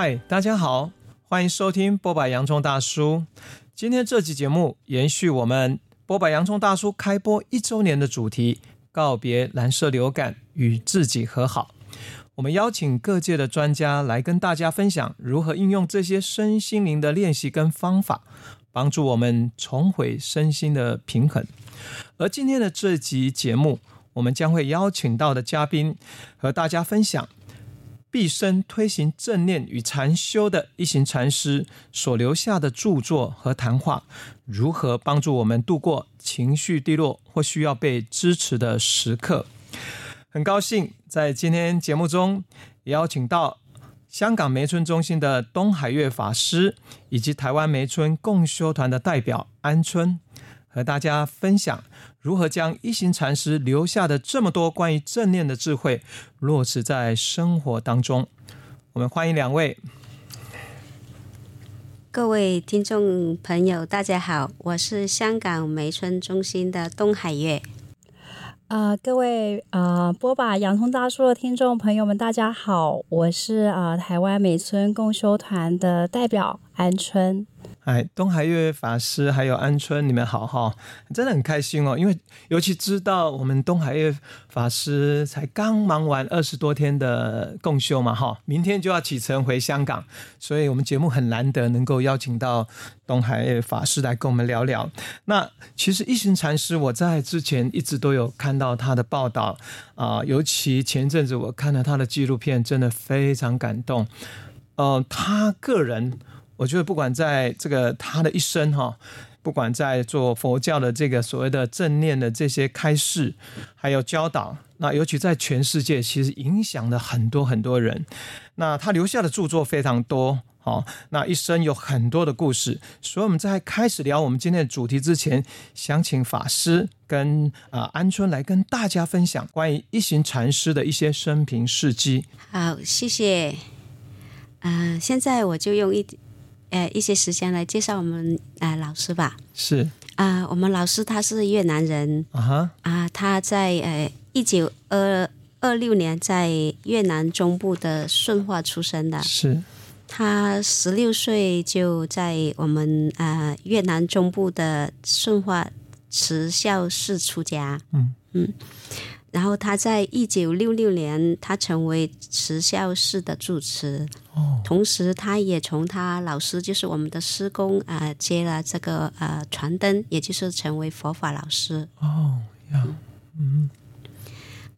嗨，大家好，欢迎收听波百！洋葱大叔。今天这期节目延续我们波百！洋葱大叔开播一周年的主题，告别蓝色流感，与自己和好。我们邀请各界的专家来跟大家分享如何应用这些身心灵的练习跟方法，帮助我们重回身心的平衡。而今天的这集节目，我们将会邀请到的嘉宾和大家分享。毕生推行正念与禅修的一行禅师所留下的著作和谈话，如何帮助我们度过情绪低落或需要被支持的时刻？很高兴在今天节目中邀请到香港梅村中心的东海月法师，以及台湾梅村共修团的代表安春。和大家分享如何将一行禅师留下的这么多关于正念的智慧落实在生活当中。我们欢迎两位。各位听众朋友，大家好，我是香港梅村中心的东海月。啊、呃，各位啊，剥、呃、吧！洋葱大叔的听众朋友们，大家好，我是啊、呃、台湾梅村共修团的代表安春。哎，东海月法师还有安春，你们好哈，真的很开心哦。因为尤其知道我们东海月法师才刚忙完二十多天的共修嘛哈，明天就要启程回香港，所以我们节目很难得能够邀请到东海月法师来跟我们聊聊。那其实一行禅师，我在之前一直都有看到他的报道啊、尤其前阵子我看了他的纪录片，真的非常感动。呃，他个人。我觉得不管在这个他的一生哈，不管在做佛教的这个所谓的正念的这些开示，还有教导，那尤其在全世界，其实影响了很多很多人。那他留下的著作非常多，好，那一生有很多的故事。所以我们在开始聊我们今天的主题之前，想请法师跟啊、安春来跟大家分享关于一行禅师的一些生平事迹。好，谢谢。嗯、呃，现在我就用一。呃，一些时间来介绍我们呃老师吧。是啊、呃，我们老师他是越南人啊哈啊，他在呃一九二二六年在越南中部的顺化出生的。是，他十六岁就在我们呃越南中部的顺化慈孝寺出家。嗯嗯。然后他在一九六六年，他成为慈孝寺的住持。哦，同时他也从他老师，就是我们的师公啊、呃，接了这个呃传灯，也就是成为佛法老师。哦，呀，嗯，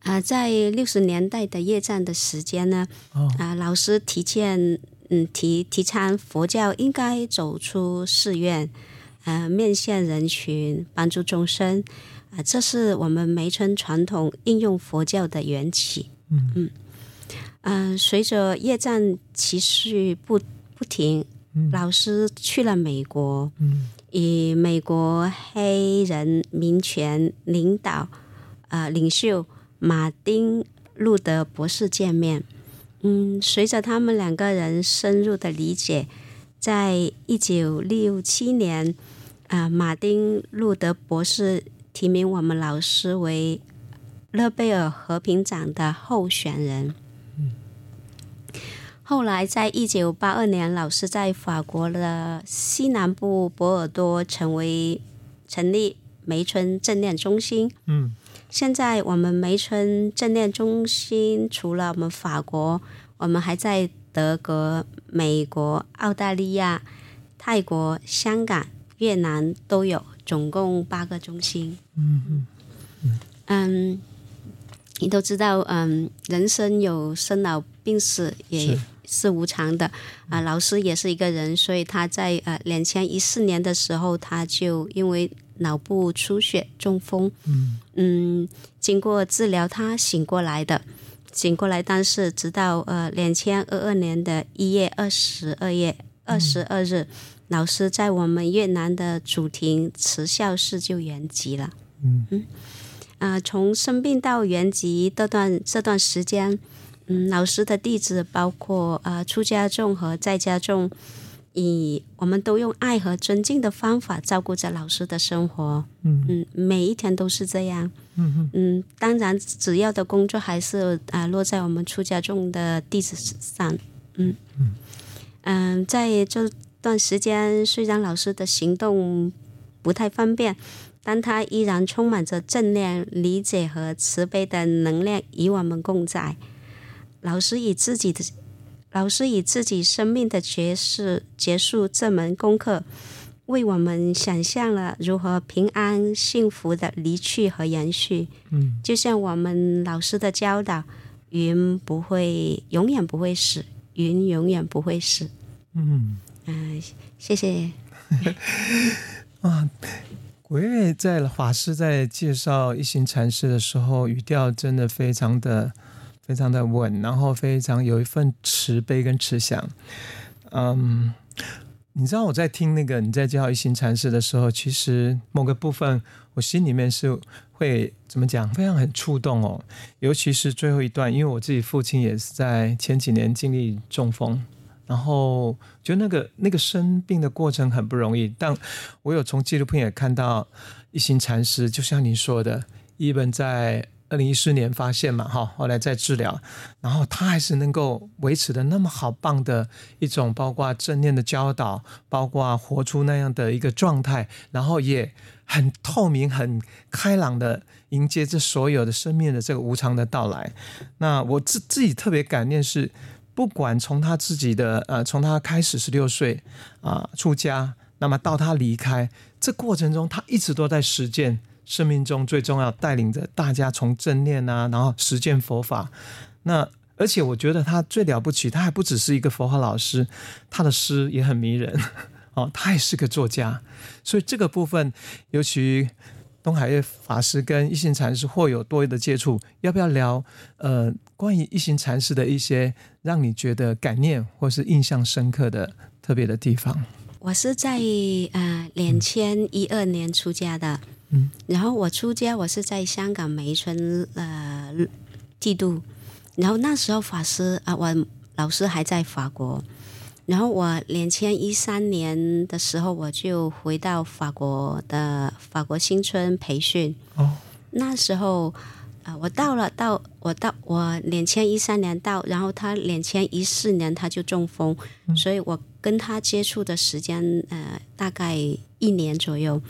啊、呃，在六十年代的越战的时间呢，啊、哦呃，老师提倡，嗯，提提倡佛教应该走出寺院，呃，面向人群，帮助众生。啊，这是我们梅村传统应用佛教的缘起。嗯嗯，呃，随着越战持续不不停，嗯，老师去了美国，嗯，与美国黑人民权领导呃领袖马丁路德博士见面。嗯，随着他们两个人深入的理解，在一九六七年，啊，呃，马丁路德博士。提名我们老师为诺贝尔和平奖的候选人。后来，在一九八二年，老师在法国的西南部波尔多成为成立梅村正念中心。嗯，现在我们梅村正念中心除了我们法国，我们还在德国、美国、澳大利亚、泰国、香港、越南都有。总共八个中心。嗯嗯嗯，嗯，你都知道，嗯，人生有生老病死，也是无常的。啊、呃，老师也是一个人，所以他在呃两千一四年的时候，他就因为脑部出血中风。嗯嗯，经过治疗，他醒过来的，醒过来，但是直到呃两千二二年的一月二十二月二十二日。嗯老师在我们越南的主庭慈孝寺就圆寂了。嗯嗯，啊、呃，从生病到圆寂这段这段时间，嗯，老师的弟子包括呃出家众和在家众，以我们都用爱和尊敬的方法照顾着老师的生活。嗯嗯，每一天都是这样。嗯嗯，当然，主要的工作还是啊、呃、落在我们出家众的弟子上。嗯嗯。嗯，在这段时间，虽然老师的行动不太方便，但他依然充满着正念、理解和慈悲的能量与我们共在。老师以自己的老师以自己生命的结束结束这门功课，为我们想象了如何平安幸福的离去和延续。嗯，就像我们老师的教导，云不会永远不会死，云永远不会死。嗯嗯、谢谢。啊，国月在法师在介绍一行禅师的时候，语调真的非常的。非常的稳，然后非常有一份慈悲跟慈祥。嗯，你知道我在听那个你在介绍一行禅师的时候，其实某个部分我心里面是会怎么讲，非常很触动哦。尤其是最后一段，因为我自己父亲也是在前几年经历中风，然后就那个那个生病的过程很不容易。但我有从纪录片也看到一行禅师，就像您说的，一本在。二零一四年发现嘛，哈，后来在治疗，然后他还是能够维持的那么好棒的一种，包括正念的教导，包括活出那样的一个状态，然后也很透明、很开朗的迎接这所有的生命的这个无常的到来。那我自自己特别感念是，不管从他自己的呃，从他开始十六岁啊出家，那么到他离开这过程中，他一直都在实践。生命中最重要，带领着大家从正念啊，然后实践佛法。那而且我觉得他最了不起，他还不只是一个佛法老师，他的诗也很迷人 哦，他也是个作家。所以这个部分，尤其东海月法师跟一行禅师或有多余的接触，要不要聊？呃，关于一行禅师的一些让你觉得感念或是印象深刻的特别的地方？我是在呃两千一二年出家的。嗯，然后我出家，我是在香港梅村呃剃度，然后那时候法师啊，我老师还在法国，然后我两千一三年的时候，我就回到法国的法国新村培训。哦，那时候啊，我到了到我到我两千一三年到，然后他两千一四年他就中风，嗯，所以我跟他接触的时间呃大概一年左右。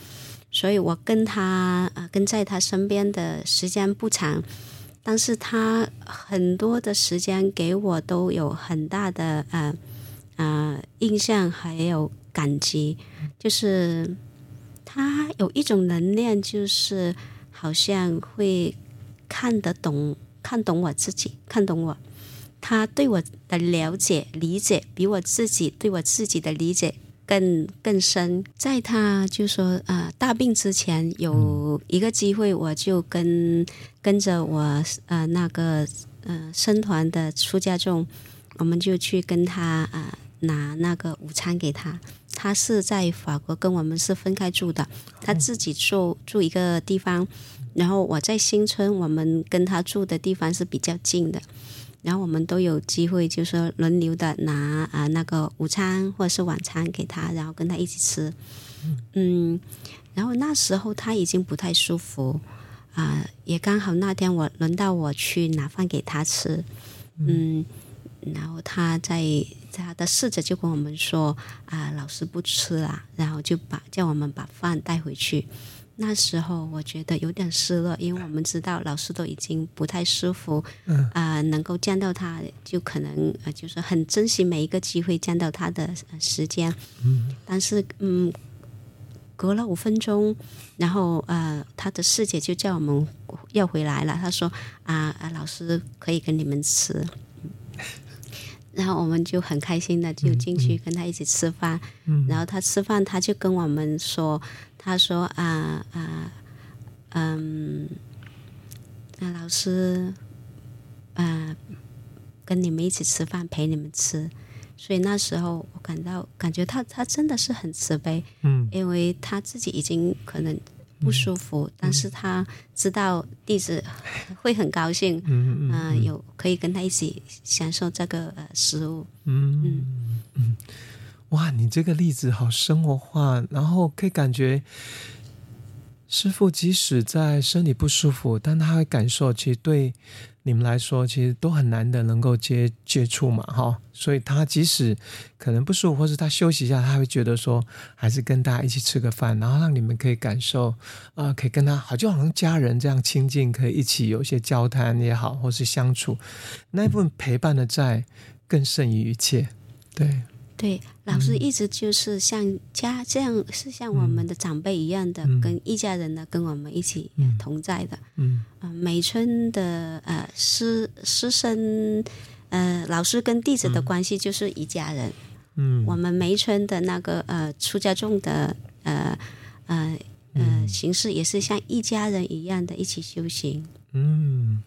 所以我跟他呃跟在他身边的时间不长，但是他很多的时间给我都有很大的呃呃印象，还有感激。就是他有一种能量，就是好像会看得懂、看懂我自己，看懂我。他对我的了解、理解，比我自己对我自己的理解。更更深，在他就说啊、大病之前有一个机会，我就跟跟着我呃那个呃僧团的出家众，我们就去跟他啊、拿那个午餐给他。他是在法国，跟我们是分开住的，他自己住住一个地方，然后我在新村，我们跟他住的地方是比较近的。然后我们都有机会，就是说轮流的拿啊那个午餐或者是晚餐给他，然后跟他一起吃。嗯，然后那时候他已经不太舒服啊，也刚好那天我轮到我去拿饭给他吃。嗯，然后他在他的侍者就跟我们说啊，老师不吃了，然后就把叫我们把饭带回去。那时候我觉得有点失落，因为我们知道老师都已经不太舒服，啊、呃，能够见到他就可能呃，就是很珍惜每一个机会见到他的时间。但是嗯，隔了五分钟，然后呃，他的师姐就叫我们要回来了。他说啊啊，老师可以跟你们吃。然后我们就很开心的就进去跟他一起吃饭。然后他吃饭，他就跟我们说。他说啊啊嗯，那老师啊跟你们一起吃饭，陪你们吃，所以那时候我感到感觉他他真的是很慈悲，嗯，因为他自己已经可能不舒服，嗯、但是他知道弟子 会很高兴，嗯嗯，嗯、呃、有可以跟他一起享受这个呃食物，嗯嗯。嗯。哇，你这个例子好生活化，然后可以感觉师傅即使在身体不舒服，但他会感受，其实对你们来说，其实都很难的能够接接触嘛，哈。所以他即使可能不舒服，或是他休息一下，他会觉得说，还是跟大家一起吃个饭，然后让你们可以感受，啊、可以跟他好，就好像家人这样亲近，可以一起有一些交谈也好，或是相处，那一部分陪伴的债更胜于一切，对。对，老师一直就是像家这样，是像我们的长辈一样的，嗯、跟一家人呢，跟我们一起同在的。嗯，嗯呃、美村的呃师师生呃老师跟弟子的关系就是一家人。嗯，我们梅村的那个呃出家众的呃呃呃形式也是像一家人一样的一起修行。嗯。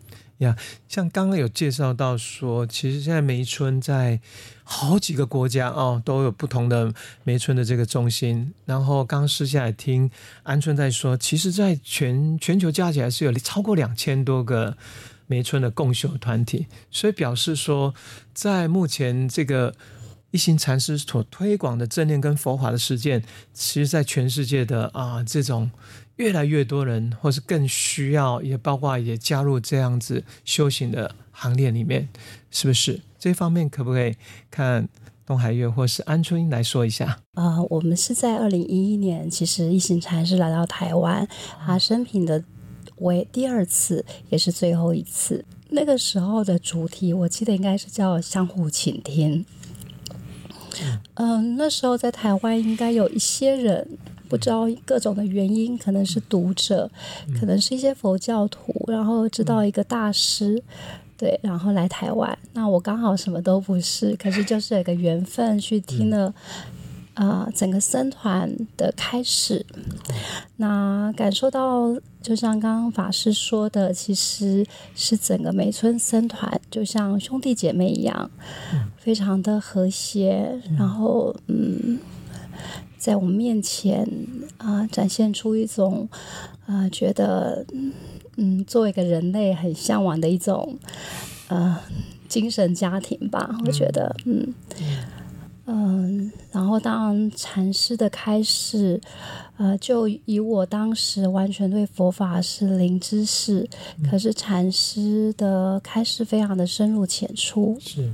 像刚刚有介绍到说，其实现在梅村在好几个国家哦，都有不同的梅村的这个中心。然后刚私下来听安春在说，其实，在全全球加起来是有超过两千多个梅村的共修团体，所以表示说，在目前这个一心禅师所推广的正念跟佛法的实践，其实，在全世界的啊这种。越来越多人，或是更需要，也包括也加入这样子修行的行列里面，是不是？这方面可不可以看东海月或是安春来说一下？啊、呃，我们是在二零一一年，其实一行禅师来到台湾，他生平的为第二次，也是最后一次。那个时候的主题，我记得应该是叫相互倾听。嗯、那时候在台湾应该有一些人。不知道各种的原因，可能是读者，嗯、可能是一些佛教徒，然后知道一个大师，嗯、对，然后来台湾。那我刚好什么都不是，可是就是有个缘分去听了啊、嗯。呃，整个僧团的开始，嗯、那感受到就像刚刚法师说的，其实是整个梅村僧团就像兄弟姐妹一样，嗯、非常的和谐，然后嗯。在我们面前啊、呃，展现出一种啊、呃，觉得嗯，作为一个人类很向往的一种呃精神家庭吧。我觉得嗯嗯、呃，然后当禅师的开示，呃，就以我当时完全对佛法是零知识，嗯、可是禅师的开示非常的深入浅出。是。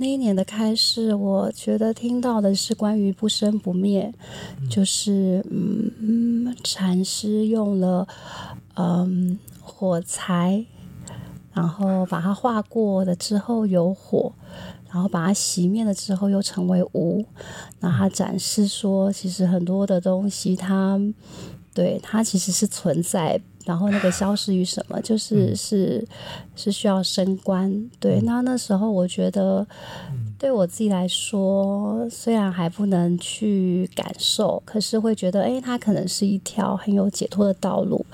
那一年的开示，我觉得听到的是关于不生不灭，嗯、就是嗯，禅师用了嗯火柴，然后把它化过了之后有火，然后把它熄灭了之后又成为无。那他展示说，其实很多的东西它，它对它其实是存在。然后那个消失于什么？就是是是需要升官。对，那那时候我觉得，对我自己来说，虽然还不能去感受，可是会觉得，哎，它可能是一条很有解脱的道路。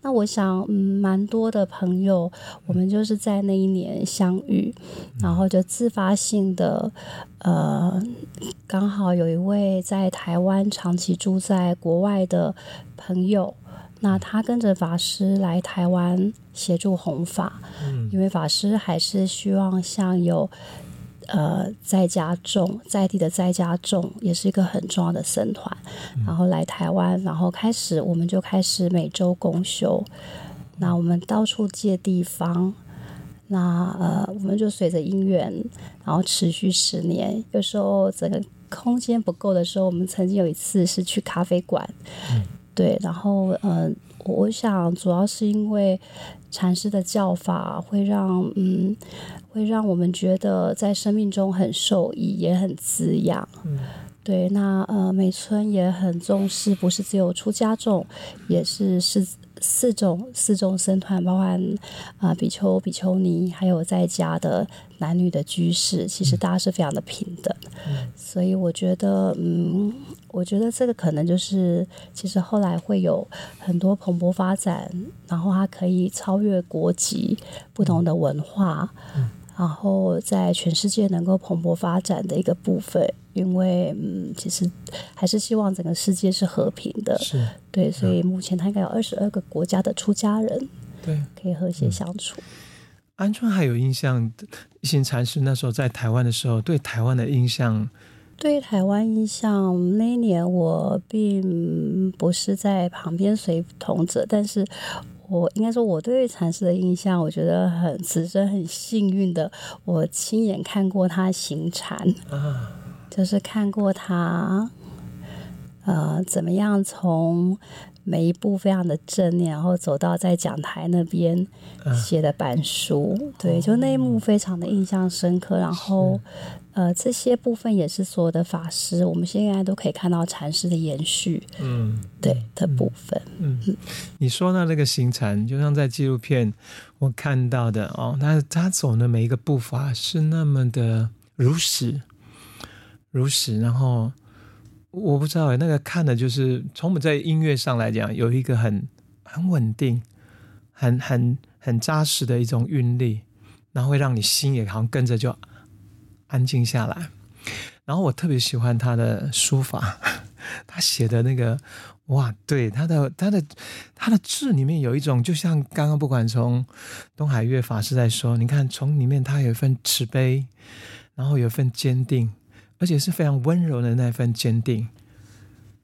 那我想，嗯，蛮多的朋友，我们就是在那一年相遇，然后就自发性的，呃，刚好有一位在台湾长期住在国外的朋友。那他跟着法师来台湾协助弘法，嗯、因为法师还是希望像有呃在家众在地的在家众，也是一个很重要的僧团，嗯、然后来台湾，然后开始我们就开始每周公修，那我们到处借地方，那呃我们就随着因缘，然后持续十年，有时候整个空间不够的时候，我们曾经有一次是去咖啡馆。嗯对，然后嗯、呃，我想主要是因为禅师的教法会让嗯，会让我们觉得在生命中很受益，也很滋养。嗯，对，那呃，美村也很重视，不是只有出家众，也是是。四种四种僧团，包含啊、呃、比丘、比丘尼，还有在家的男女的居士，其实大家是非常的平等。嗯、所以我觉得，嗯，我觉得这个可能就是，其实后来会有很多蓬勃发展，然后它可以超越国籍、不同的文化。嗯然后在全世界能够蓬勃发展的一个部分，因为嗯，其实还是希望整个世界是和平的，是对，所以目前它应该有二十二个国家的出家人，对，可以和谐相处。嗯、安川还有印象，一行禅师那时候在台湾的时候，对台湾的印象对台湾印象，那一年我并不是在旁边随同者，但是我应该说，我对禅师的印象，我觉得很此生很幸运的，我亲眼看过他行禅，就是看过他，呃，怎么样从。每一步非常的正念，然后走到在讲台那边写的板书，嗯、对，就那一幕非常的印象深刻。然后，呃，这些部分也是所有的法师，我们现在都可以看到禅师的延续，嗯，对的部分。嗯，嗯，你说到那个行禅，就像在纪录片我看到的哦，那他走的每一个步伐是那么的如实，如实，然后。我不知道哎，那个看的就是从我们在音乐上来讲，有一个很很稳定、很很很扎实的一种韵律，然后会让你心也好像跟着就安静下来。然后我特别喜欢他的书法，他写的那个哇，对他的他的他的字里面有一种，就像刚刚不管从东海月法师在说，你看从里面他有一份慈悲，然后有一份坚定。而且是非常温柔的那份坚定，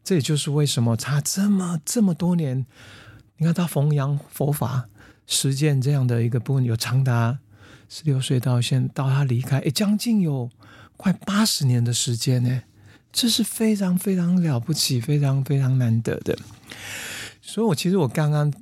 这也就是为什么他这么这么多年，你看他弘扬佛法、实践这样的一个部分，有长达十六岁到现到他离开，诶，将近有快八十年的时间呢，这是非常非常了不起、非常非常难得的。所以，我其实我刚刚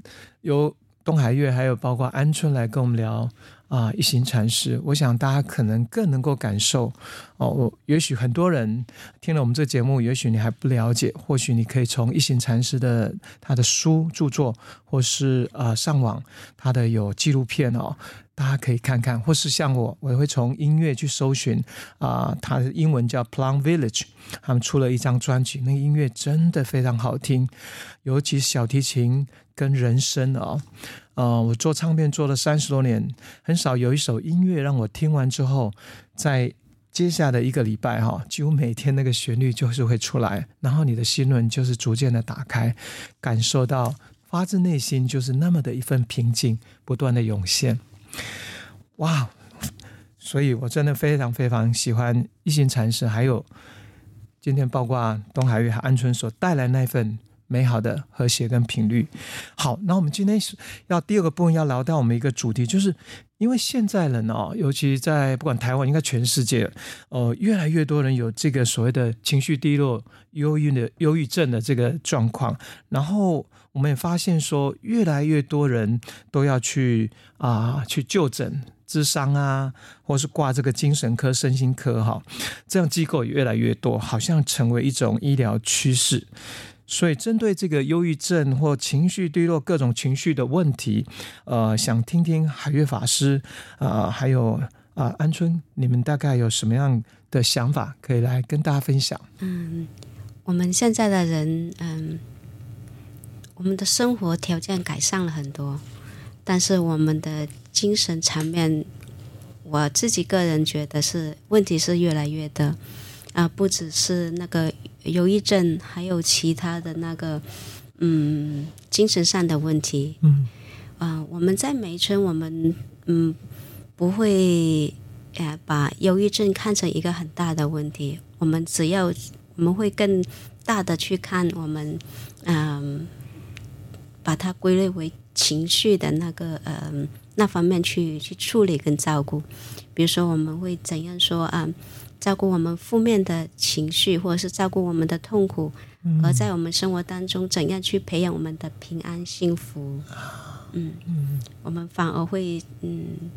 由东海月，还有包括安春来跟我们聊。啊，一行禅师，我想大家可能更能够感受哦。我也许很多人听了我们这节目，也许你还不了解，或许你可以从一行禅师的他的书著作，或是呃上网他的有纪录片哦，大家可以看看，或是像我，我也会从音乐去搜寻啊，他的英文叫 Plum Village，他们出了一张专辑，那个音乐真的非常好听，尤其小提琴跟人声哦。呃，我做唱片做了三十多年，很少有一首音乐让我听完之后，在接下来的一个礼拜哈，几乎每天那个旋律就是会出来，然后你的心轮就是逐渐的打开，感受到发自内心就是那么的一份平静，不断的涌现。哇，所以我真的非常非常喜欢一心禅师，还有今天包括东海月和安春所带来那份。美好的和谐跟频率。好，那我们今天是要第二个部分要聊到我们一个主题，就是因为现在人哦，尤其在不管台湾，应该全世界，呃，越来越多人有这个所谓的情绪低落、忧郁的忧郁症的这个状况。然后我们也发现说，越来越多人都要去啊、去就诊、咨商啊，或是挂这个精神科、身心科哈，这样机构也越来越多，好像成为一种医疗趋势。所以，针对这个忧郁症或情绪低落、各种情绪的问题，呃，想听听海月法师啊、呃，还有啊、呃、安春，你们大概有什么样的想法可以来跟大家分享？嗯，我们现在的人，嗯，我们的生活条件改善了很多，但是我们的精神层面，我自己个人觉得是问题是越来越的。啊、呃，不只是那个忧郁症，还有其他的那个，嗯，精神上的问题。嗯，啊、呃，我们在梅村，我们嗯不会，呃，把忧郁症看成一个很大的问题。我们只要我们会更大的去看，我们嗯、呃，把它归类为情绪的那个呃那方面去去处理跟照顾。比如说，我们会怎样说啊？照顾我们负面的情绪，或者是照顾我们的痛苦，嗯、而在我们生活当中，怎样去培养我们的平安幸福？嗯，嗯我们反而会嗯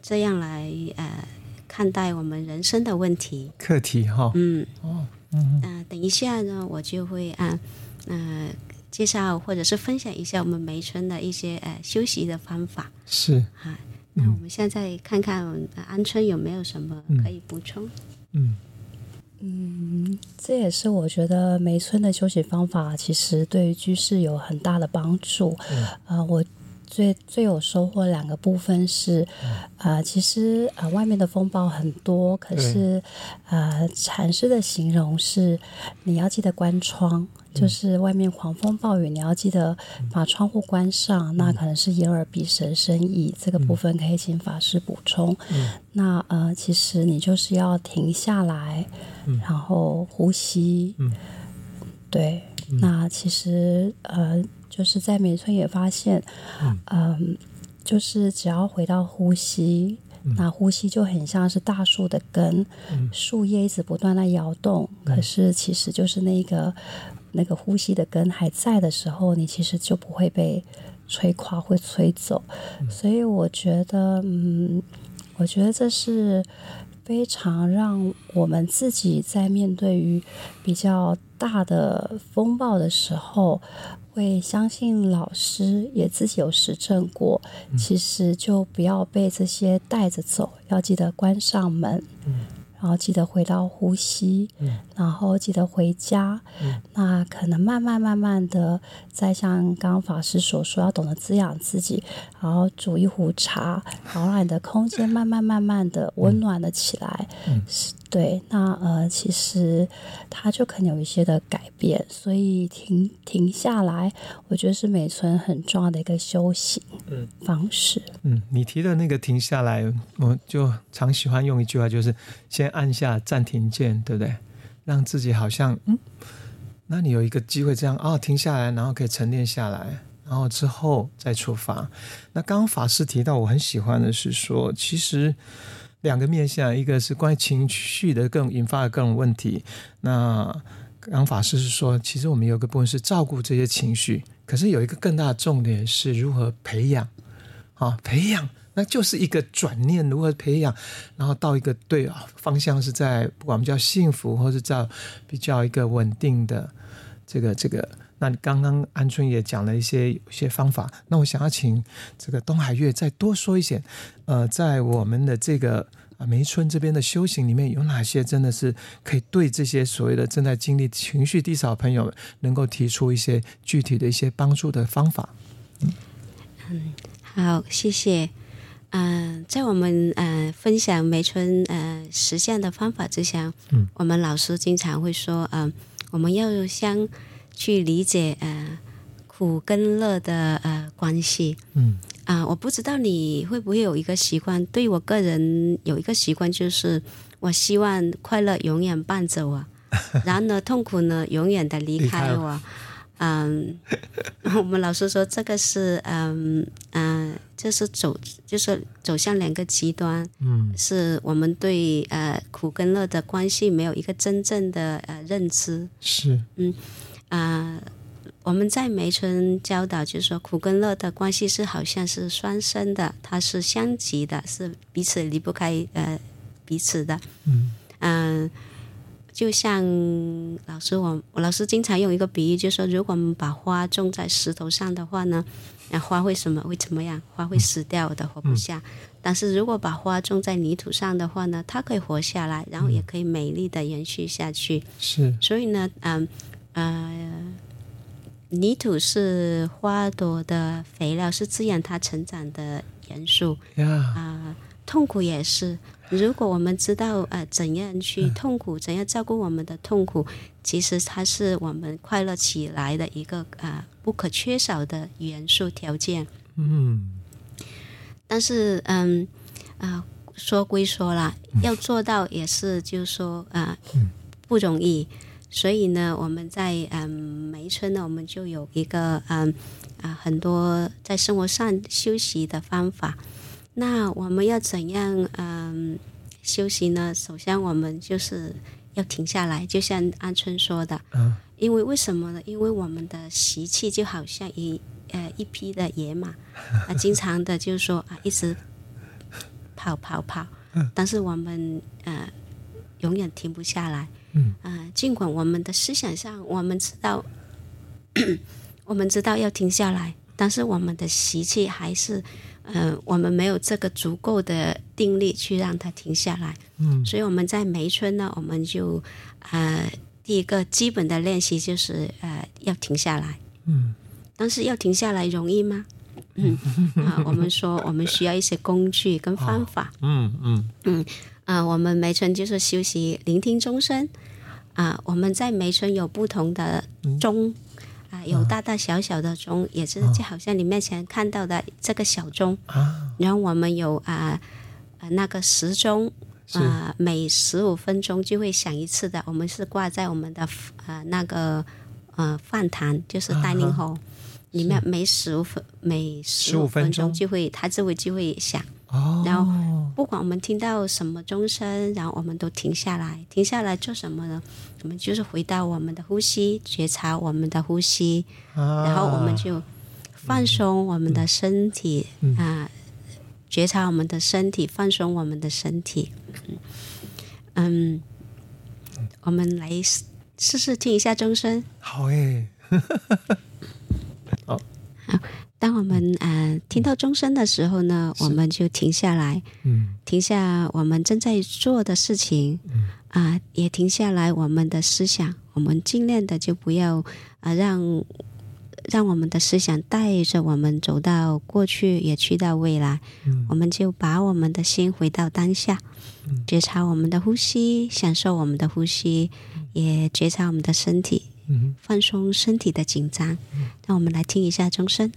这样来呃看待我们人生的问题课题哈。嗯哦嗯、呃、等一下呢，我就会啊呃介绍或者是分享一下我们梅村的一些呃休息的方法。是啊，那我们现在看看安村有没有什么可以补充。嗯嗯，这也是我觉得梅村的休息方法，其实对于居士有很大的帮助。啊、嗯呃，我最最有收获两个部分是，啊、呃，其实啊、呃，外面的风暴很多，可是呃，禅师的形容是你要记得关窗，就是外面狂风暴雨，你要记得把窗户关上。那可能是眼耳鼻舌身意这个部分可以请法师补充。那呃，其实你就是要停下来，然后呼吸。对，那其实呃。就是在美村也发现，嗯，嗯，就是只要回到呼吸，嗯，那呼吸就很像是大树的根，嗯，树叶一直不断的摇动，嗯，可是其实就是那个那个呼吸的根还在的时候，你其实就不会被吹垮，会吹走。嗯，所以我觉得，嗯，我觉得这是非常让我们自己在面对于比较大的风暴的时候。会相信老师，也自己有实证过，其实就不要被这些带着走，要记得关上门。嗯然后记得回到呼吸，嗯、然后记得回家。嗯、那可能慢慢慢慢的，再像刚刚法师所说，要懂得滋养自己，然后煮一壶茶，然后让你的空间慢慢慢慢的温暖了起来。嗯，对。那呃，其实它就可能有一些的改变，所以停停下来，我觉得是美村很重要的一个修行方式。嗯，你提的那个停下来，我就常喜欢用一句话，就是先。按下暂停键，对不对？让自己好像嗯，那你有一个机会这样啊、停下来，然后可以沉淀下来，然后之后再出发。那刚刚法师提到，我很喜欢的是说，其实两个面向，一个是关于情绪的各种引发的各种问题。那刚刚法师是说，其实我们有个部分是照顾这些情绪，可是有一个更大的重点是如何培养啊，培养。那就是一个转念，如何培养，然后到一个对啊方向，是在不管我们叫幸福，或是叫比较一个稳定的这个这个。那你刚刚安春也讲了一些有些方法，那我想要请这个东海月再多说一些。呃，在我们的这个啊梅村这边的修行里面，有哪些真的是可以对这些所谓的正在经历情绪低潮的朋友，能够提出一些具体的一些帮助的方法？嗯好，谢谢。嗯、呃，在我们呃分享梅村呃实践的方法之前，嗯，我们老师经常会说，嗯、呃，我们要先去理解呃苦跟乐的呃关系，嗯，啊、呃，我不知道你会不会有一个习惯，对我个人有一个习惯，就是我希望快乐永远伴着我，然后呢，痛苦呢永远的离开我。嗯，我们老师说这个是嗯嗯，这、就是走就是走向两个极端，嗯，是我们对呃苦跟乐的关系没有一个真正的呃认知，是。嗯啊、呃，我们在梅村教导就是说苦跟乐的关系是好像是双生的，它是相即的，是彼此离不开呃彼此的，嗯。嗯。呃就像老师我，我老师经常用一个比喻，就是说，如果我们把花种在石头上的话呢，那花会什么？会怎么样？花会死掉的，活不下。但是如果把花种在泥土上的话呢，它可以活下来，然后也可以美丽的延续下去。是。所以呢，嗯呃，泥土是花朵的肥料，是滋养它成长的元素。啊痛苦也是。如果我们知道呃怎样去痛苦，怎样照顾我们的痛苦，其实它是我们快乐起来的一个呃不可缺少的元素条件。嗯，但是嗯啊、说归说啦，要做到也是就是说啊、不容易。所以呢，我们在嗯、呃、梅村呢，我们就有一个嗯啊、很多在生活上休息的方法。那我们要怎样嗯休息呢？首先，我们就是要停下来，就像安春说的，嗯，因为为什么呢？因为我们的习气就好像一呃一匹的野马啊，经常的就是说啊，一直跑跑跑，但是我们呃永远停不下来，嗯啊、呃，尽管我们的思想上我们知道，我们知道要停下来，但是我们的习气还是。嗯、呃，我们没有这个足够的定力去让它停下来。嗯，所以我们在梅村呢，我们就呃第一个基本的练习就是呃要停下来。嗯，但是要停下来容易吗？嗯 啊，我们说我们需要一些工具跟方法。嗯嗯嗯啊，我们梅村就是休息聆听钟声啊。我们在梅村有不同的钟、嗯、啊，有大大小小的钟，也是就好像你面前看到的这个小钟啊。然后我们有啊啊那个时钟啊，每十五分钟就会响一次的。我们是挂在我们的啊那个呃饭堂，就是 dining hall。里面每十五分每十五分钟就会，它就会就会响。哦。然后不管我们听到什么钟声，然后我们都停下来，停下来做什么呢？我们就是回到我们的呼吸，觉察我们的呼吸，啊、然后我们就放松我们的身体、嗯、啊，觉察我们的身体，放松我们的身体。嗯，我们来试试听一下钟声。好诶。好，当我们呃听到钟声的时候呢，我们就停下来，嗯，停下我们正在做的事情，嗯。啊、呃，也停下来我们的思想，我们尽量的就不要啊、呃、让让我们的思想带着我们走到过去，也去到未来，嗯，我们就把我们的心回到当下，嗯，觉察我们的呼吸，享受我们的呼吸，也觉察我们的身体。放松身体的紧张，让我们来听一下钟声。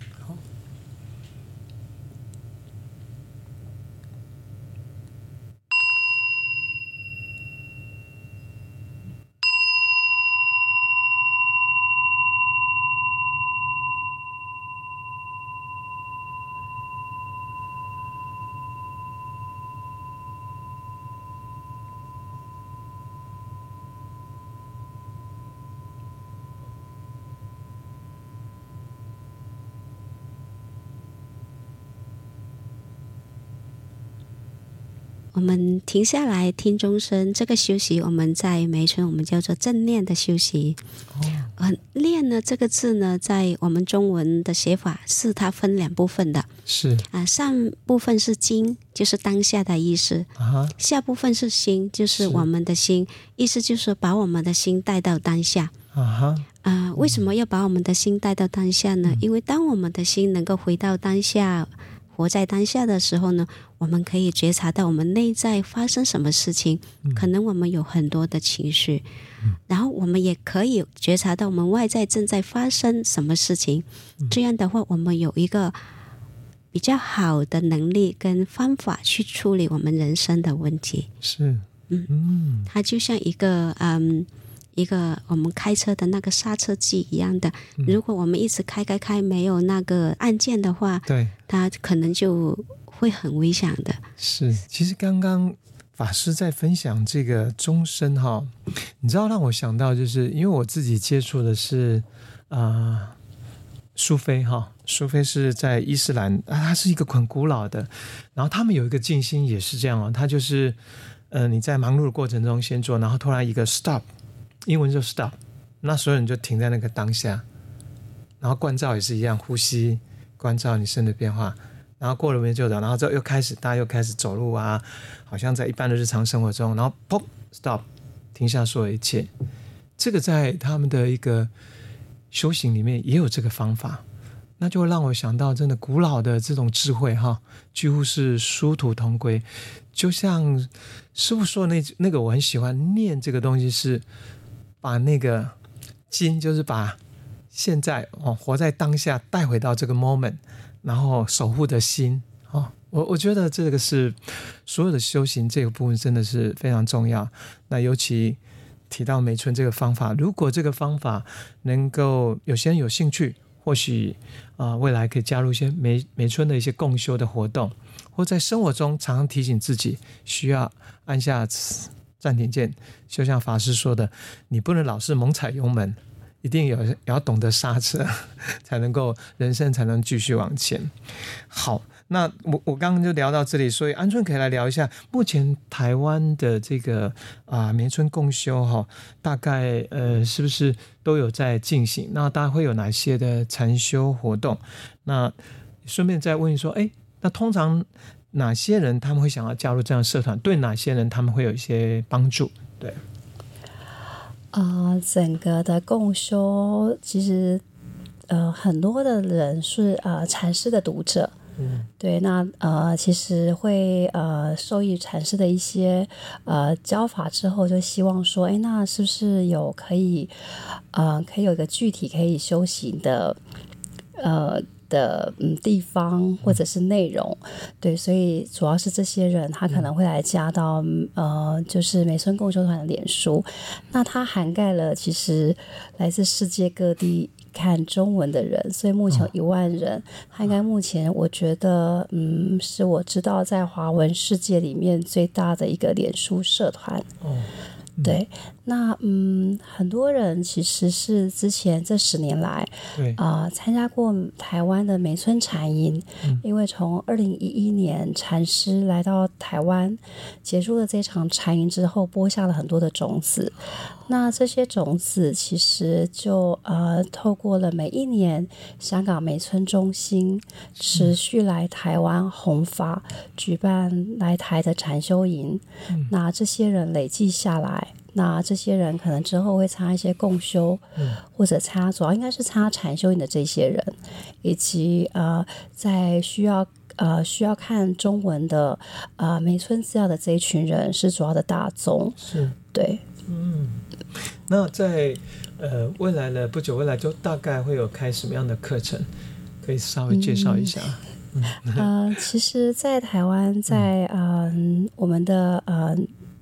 我们停下来听钟声，这个休息我们在梅村我们叫做正念的休息。嗯，念呢这个字呢，在我们中文的写法是它分两部分的。是啊，上部分是经，就是当下的意思。啊。下部分是心，就是我们的心，意思就是把我们的心带到当下。啊哈。啊，为什么要把我们的心带到当下呢？因为当我们的心能够回到当下。活在当下的时候呢，我们可以觉察到我们内在发生什么事情，嗯、可能我们有很多的情绪，嗯，然后我们也可以觉察到我们外在正在发生什么事情。嗯、这样的话，我们有一个比较好的能力跟方法去处理我们人生的问题。是，嗯嗯，它就像一个嗯。一个我们开车的那个刹车剂一样的，如果我们一直开开开没有那个按键的话，对，它可能就会很危险的。是，其实刚刚法师在分享这个钟声哈，你知道让我想到，就是因为我自己接触的是啊苏菲哈，苏菲是在伊斯兰啊，它是一个很古老的，然后他们有一个静心也是这样哦，他就是呃你在忙碌的过程中先做，然后突然一个 stop。英文就 stop，那所有人就停在那个当下，然后观照也是一样，呼吸，观照你身的变化，然后过了没久的，然后之后又开始，大家又开始走路啊，好像在一般的日常生活中，然后砰 stop，停下所有一切，这个在他们的一个修行里面也有这个方法，那就会让我想到，真的古老的这种智慧哈，几乎是殊途同归，就像师父说的那那个，我很喜欢念这个东西是。把那个经，就是把现在哦活在当下带回到这个 moment，然后守护的心哦，我我觉得这个是所有的修行这个部分真的是非常重要。那尤其提到梅村这个方法，如果这个方法能够有些人有兴趣，或许啊、未来可以加入一些梅梅村的一些共修的活动，或在生活中常常提醒自己需要按下。暂停键，就像法师说的，你不能老是猛踩油门，一定有要懂得刹车，才能够人生才能继续往前。好，那我我刚刚就聊到这里，所以安春可以来聊一下目前台湾的这个啊梅村共修哈，大概呃是不是都有在进行？那大家会有哪些的禅修活动？那顺便再问一说，哎，那通常。哪些人他们会想要加入这样的社团？对哪些人他们会有一些帮助？对，啊、整个的共修其实呃很多的人是呃禅师的读者。嗯，对，那呃，其实会呃受益禅师的一些呃教法之后，就希望说，哎，那是不是有可以呃可以有一个具体可以修行的呃的嗯地方或者是内容？对，所以主要是这些人他可能会来加到呃就是美村共修团的脸书，那它涵盖了其实来自世界各地。看中文的人，所以目前有一万人。哦、他应该目前我觉得，嗯，是我知道在华文世界里面最大的一个脸书社团。哦嗯、对。那嗯，很多人其实是之前这十年来，对啊、呃，参加过台湾的梅村禅营，嗯、因为从二零一一年禅师来到台湾，结束了这场禅营之后，播下了很多的种子。那这些种子其实就呃，透过了每一年香港梅村中心持续来台湾弘法，举办来台的禅修营，嗯、那这些人累计下来。那这些人可能之后会参加一些共修，嗯、或者参加主要应该是参加禅修营的这些人，以及呃，在需要呃需要看中文的呃梅村资料的这一群人是主要的大宗。是，对，嗯。那在呃未来呢，不久未来就大概会有开什么样的课程，可以稍微介绍一下。嗯，呃，其实，在台湾，在呃我们的呃。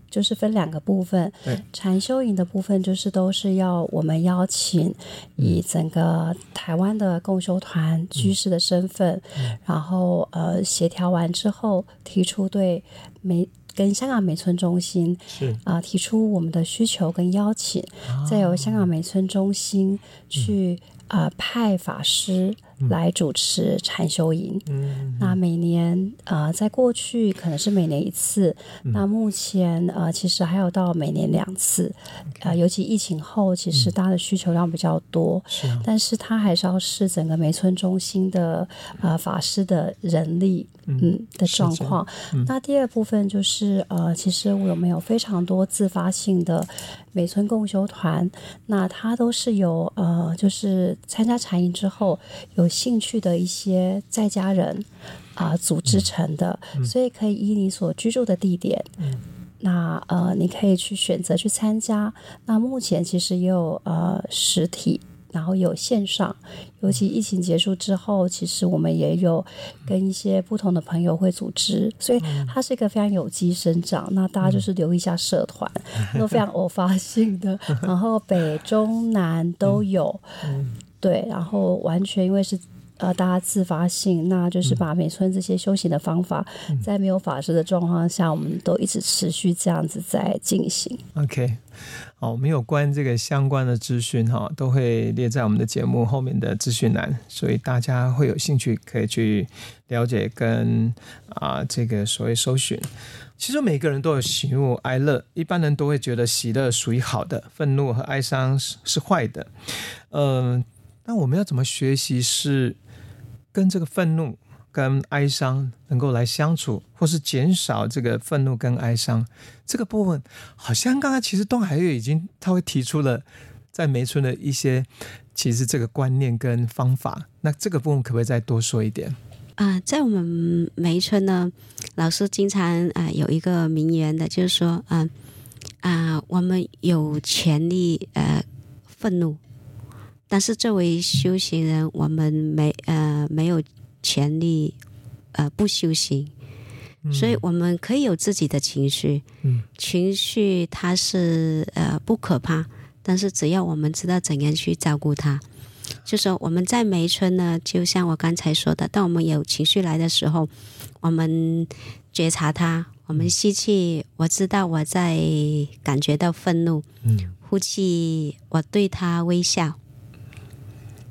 就是分两个部分，对禅修营的部分就是都是要我们邀请以整个台湾的共修团居士的身份，嗯、然后呃协调完之后提出对梅跟香港美村中心是啊、呃、提出我们的需求跟邀请，哦、再由香港美村中心去啊、嗯呃、派法师。来主持禅修营，嗯，那每年呃，在过去可能是每年一次，嗯、那目前呃，其实还有到每年两次，啊尤其疫情后，其实大家的需求量比较多，是、嗯，但是它还是要视整个梅村中心的呃法师的人力，嗯，嗯的状况。嗯、那第二部分就是呃，其实我们有非常多自发性的梅村共修团，那它都是由呃，就是参加禅营之后有。兴趣的一些在家人啊、呃、组织成的，所以可以依你所居住的地点，嗯、那呃你可以去选择去参加。那目前其实也有呃实体，然后有线上。尤其疫情结束之后，其实我们也有跟一些不同的朋友会组织，所以它是一个非常有机生长。那大家就是留意一下社团，都非常偶发性的，然后北中南都有。对，然后完全因为是呃大家自发性，那就是把美村这些修行的方法，嗯、在没有法师的状况下，我们都一直持续这样子在进行。OK，好，我们有关这个相关的资讯哈，都会列在我们的节目后面的资讯栏，所以大家会有兴趣可以去了解跟啊、呃、这个所谓搜寻。其实每个人都有喜怒哀乐，一般人都会觉得喜乐属于好的，愤怒和哀伤是是坏的，嗯、呃。那我们要怎么学习是跟这个愤怒跟哀伤能够来相处，或是减少这个愤怒跟哀伤这个部分？好像刚才其实东海月已经他会提出了在梅村的一些其实这个观念跟方法。那这个部分可不可以再多说一点？啊、在我们梅村呢，老师经常啊、有一个名言的，就是说，嗯、啊、我们有权利呃愤怒。但是作为修行人，我们没呃没有权利呃不修行，嗯、所以我们可以有自己的情绪，嗯、情绪它是呃不可怕，但是只要我们知道怎样去照顾它，就说我们在梅村呢，就像我刚才说的，当我们有情绪来的时候，我们觉察它，我们吸气，我知道我在感觉到愤怒，嗯、呼气，我对它微笑。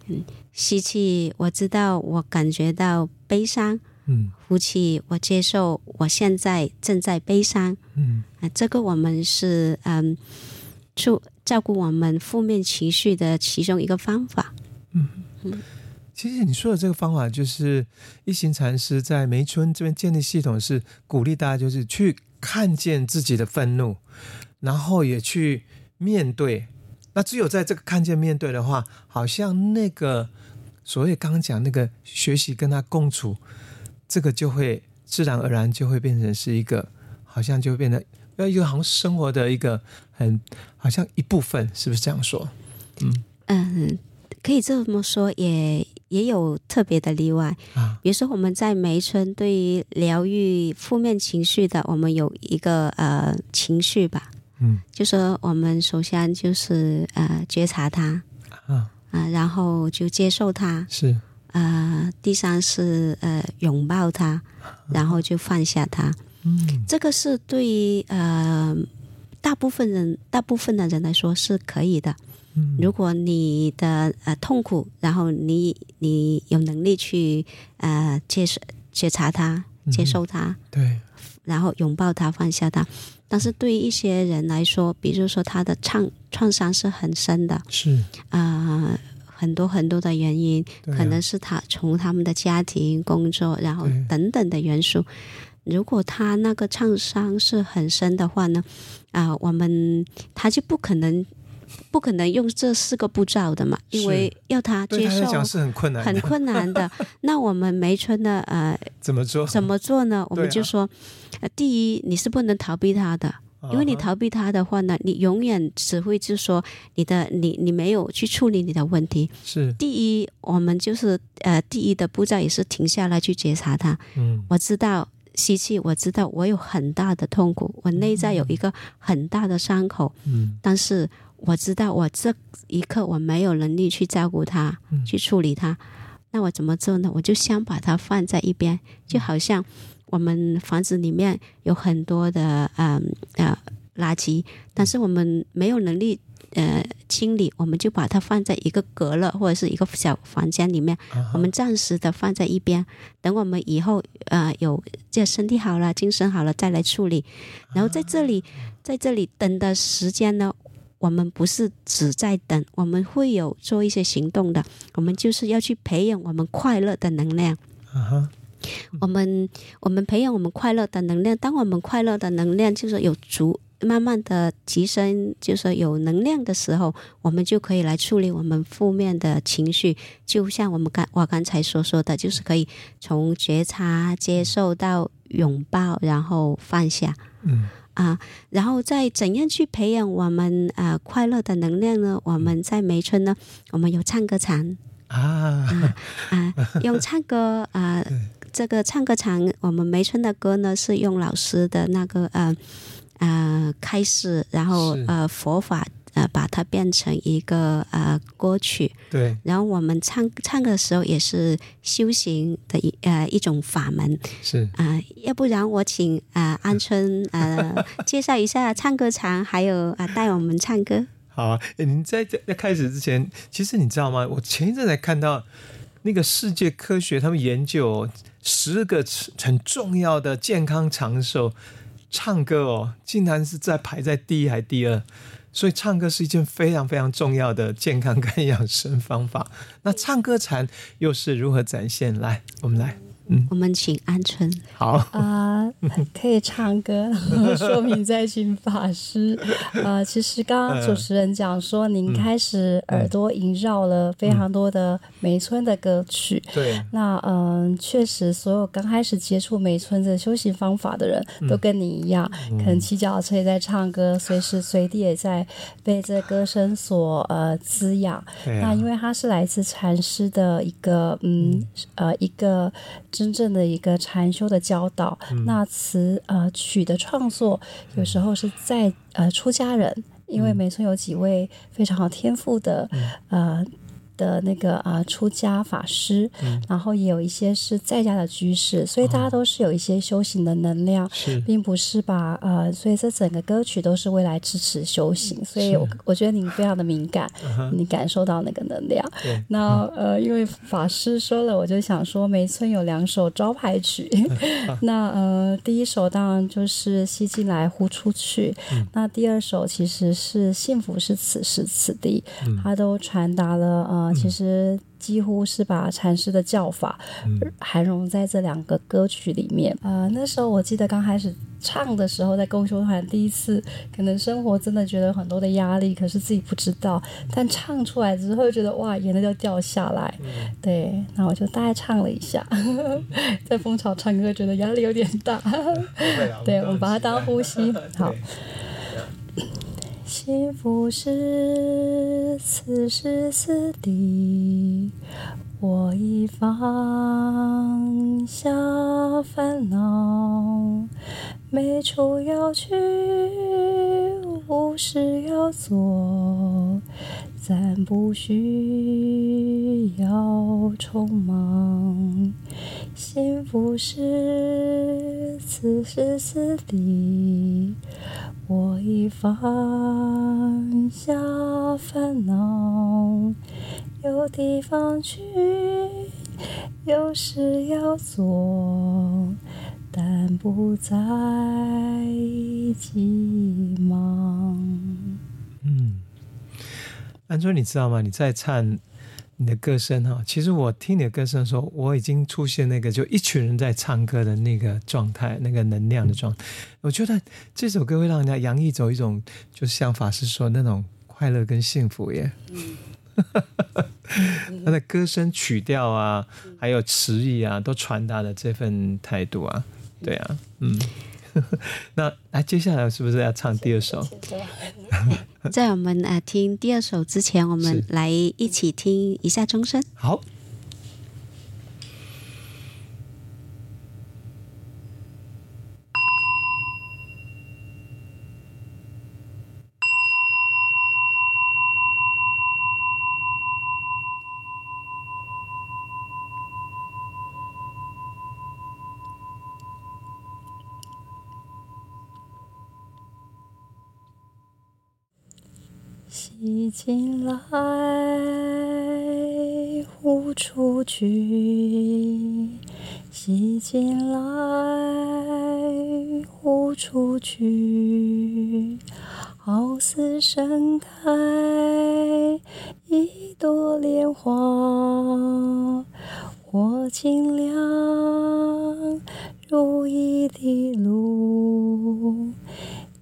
嗯，吸气，我知道，我感觉到悲伤。嗯，呼气，我接受，我现在正在悲伤。嗯，啊，这个我们是嗯，照照顾我们负面情绪的其中一个方法。嗯嗯，其实你说的这个方法，就是一行禅师在梅村这边建立系统，是鼓励大家就是去看见自己的愤怒，然后也去面对。那只有在这个看见面对的话，好像那个所谓刚刚讲那个学习跟他共处，这个就会自然而然就会变成是一个，好像就变得要一个好像生活的一个很好像一部分，是不是这样说？嗯嗯，可以这么说，也也有特别的例外啊。比如说我们在梅村对于疗愈负面情绪的，我们有一个呃情绪吧，嗯，就说我们首先就是呃觉察它啊。啊，然后就接受它，是，呃，第三是呃拥抱它，然后就放下它。嗯，这个是对于呃大部分人大部分的人来说是可以的。嗯，如果你的呃痛苦，然后你你有能力去呃接受觉察它，接受它，嗯，对，然后拥抱它，放下它。但是对于一些人来说，比如说他的创创伤是很深的，是。啊、呃，很多很多的原因，啊、可能是他从他们的家庭、工作，然后等等的元素。如果他那个创伤是很深的话呢，啊、呃，我们他就不可能不可能用这四个步骤的嘛，因为要他接受，他是很困难，很困难的。那我们梅村的呃，怎么做？怎么做呢？我们就说。第一，你是不能逃避他的，因为你逃避他的话呢，你永远只会就说你的你你没有去处理你的问题。是第一，我们就是呃，第一的步骤也是停下来去觉察他。嗯，我知道吸气，我知道我有很大的痛苦，我内在有一个很大的伤口。嗯，但是我知道我这一刻我没有能力去照顾他，嗯，去处理他，那我怎么做呢？我就先把它放在一边，就好像。我们房子里面有很多的嗯呃垃圾，但是我们没有能力呃清理，我们就把它放在一个隔了或者是一个小房间里面，我们暂时的放在一边，等我们以后呃有这身体好了、精神好了再来处理。然后在这里，在这里等的时间呢，我们不是只在等，我们会有做一些行动的，我们就是要去培养我们快乐的能量。我们我们培养我们快乐的能量，当我们快乐的能量就是有足慢慢的提升，就是有能量的时候，我们就可以来处理我们负面的情绪。就像我们刚我刚才所说的，就是可以从觉察、接受到拥抱，然后放下。嗯啊，然后再怎样去培养我们啊快乐的能量呢？我们在梅村呢，我们有唱歌场啊啊，啊，用唱歌啊。这个唱歌场，我们梅村的歌呢，是用老师的那个呃呃开始，然后呃佛法呃把它变成一个呃歌曲。对。然后我们唱唱的时候也是修行的一呃一种法门。是。啊、呃，要不然我请啊、呃、安春呃介绍一下唱歌场，还有啊、呃、带我们唱歌。好啊，您在在开始之前，其实你知道吗？我前一阵才看到那个世界科学他们研究。十个很重要的健康长寿，唱歌哦，竟然是在排在第一还第二，所以唱歌是一件非常非常重要的健康跟养生方法。那唱歌禅又是如何展现？来，我们来。嗯，我们请安春。好啊、呃，可以唱歌。说明再请法师。呃，其实刚刚主持人讲说，您开始耳朵萦绕了非常多的梅村的歌曲。对、嗯。那嗯、呃，确实，所有刚开始接触梅村的修行方法的人都跟你一样，嗯、可能骑脚踏车也在唱歌，随时随地也在被这歌声所呃滋养。啊、那因为它是来自禅师的一个嗯呃一个。真正的一个禅修的教导，嗯、那词呃曲的创作，有时候是在呃出家人，嗯、因为梅村有几位非常好天赋的、嗯、呃。的那个啊，出家法师，嗯、然后也有一些是在家的居士，所以大家都是有一些修行的能量，哦，并不是把呃，所以这整个歌曲都是为来支持修行，所以我 我觉得你非常的敏感，你感受到那个能量。对，那呃，因为法师说了，我就想说，梅村有两首招牌曲，嗯、那呃，第一首当然就是吸进来呼出去，嗯、那第二首其实是幸福是此时此地，嗯、它都传达了呃。其实几乎是把禅师的教法含融在这两个歌曲里面。呃，那时候我记得刚开始唱的时候，在共修团第一次，可能生活真的觉得很多的压力，可是自己不知道。但唱出来之后，觉得哇，眼泪就掉下来。嗯、对，那我就大概唱了一下，在蜂巢唱歌，觉得压力有点大。对，我们把它当呼吸。好，幸福是此时此地。我已放下烦恼，没处要去，无事要做，咱不需要匆忙。幸福是此时此地，我已放下烦恼。有地方去，有事要做，但不再急忙。嗯，安春，你知道吗？你在唱你的歌声哈，其实我听你的歌声的时候，我已经出现那个就一群人在唱歌的那个状态，那个能量的状态。我觉得这首歌会让人家洋溢走一种，就像法师说那种快乐跟幸福耶。嗯。他的歌声、曲调啊，还有词意啊，都传达了这份态度啊，对啊，嗯，那来接下来是不是要唱第二首？在我们啊听第二首之前，我们来一起听一下钟声。好。吸进来，呼出去；吸进来，呼出去，好似盛开一朵莲花，我清凉如一滴露，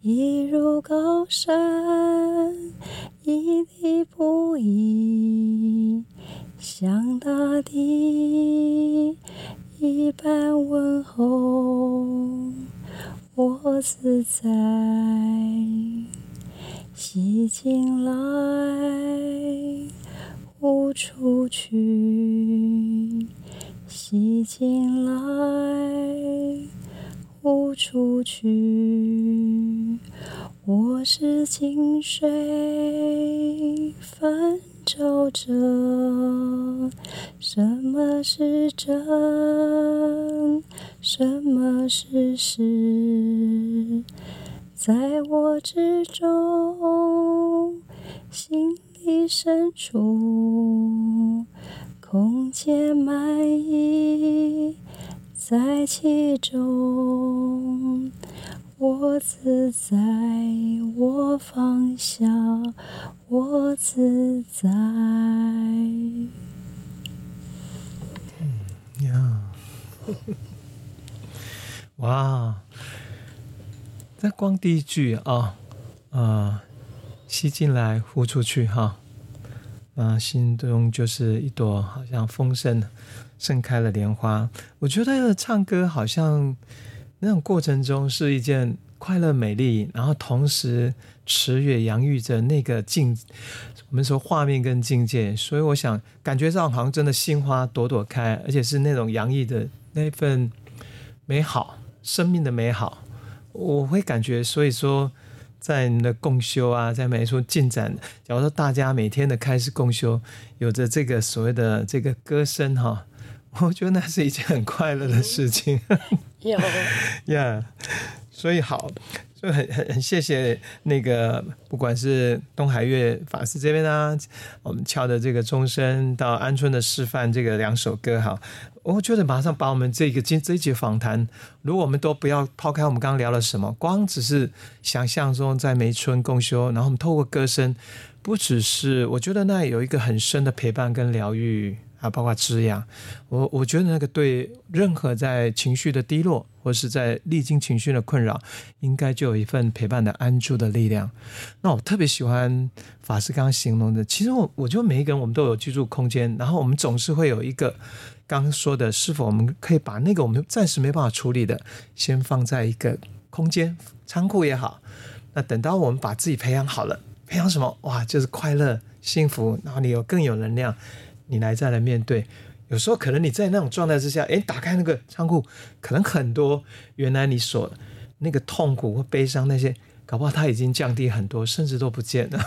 一如高山。一滴不移，像大地一般温厚。我自在，吸进来，呼出去，吸进来，不出去。我是清水泛照着，什么是真？什么是实？在我之中，心里深处，空间满溢在其中。我自在，我放下，我自在。嗯呀，哇！那光第一句啊，啊、吸进来，呼出去，哈，啊，心中就是一朵好像丰盛盛开了莲花。我觉得唱歌好像。那种过程中是一件快乐美丽，然后同时词也洋溢着那个境，我们说画面跟境界，所以我想感觉上好像真的心花朵朵开，而且是那种洋溢的那份美好，生命的美好，我会感觉，所以说在你的共修啊，在每一处进展，假如说大家每天的开始共修，有着这个所谓的这个歌声哈。我觉得那是一件很快乐的事情。有呀，所以好，所以很很很谢谢那个，不管是东海月法师这边啊，我们敲的这个钟声，到安春的示范这个两首歌，哈，我觉得马上把我们这个今这一节访谈，如果我们都不要抛开我们刚刚聊了什么，光只是想象中在梅村共修，然后我们透过歌声，不只是我觉得那有一个很深的陪伴跟疗愈。啊，包括滋养。我我觉得那个对任何在情绪的低落，或是在历经情绪的困扰，应该就有一份陪伴的安住的力量。那我特别喜欢法师刚刚形容的，其实我我觉得每一个人我们都有居住空间，然后我们总是会有一个刚刚说的，是否我们可以把那个我们暂时没办法处理的，先放在一个空间仓库也好。那等到我们把自己培养好了，培养什么？哇，就是快乐、幸福，然后你有更有能量，你来再来面对。有时候可能你在那种状态之下，诶，打开那个仓库，可能很多原来你所那个痛苦或悲伤那些，搞不好它已经降低很多，甚至都不见了。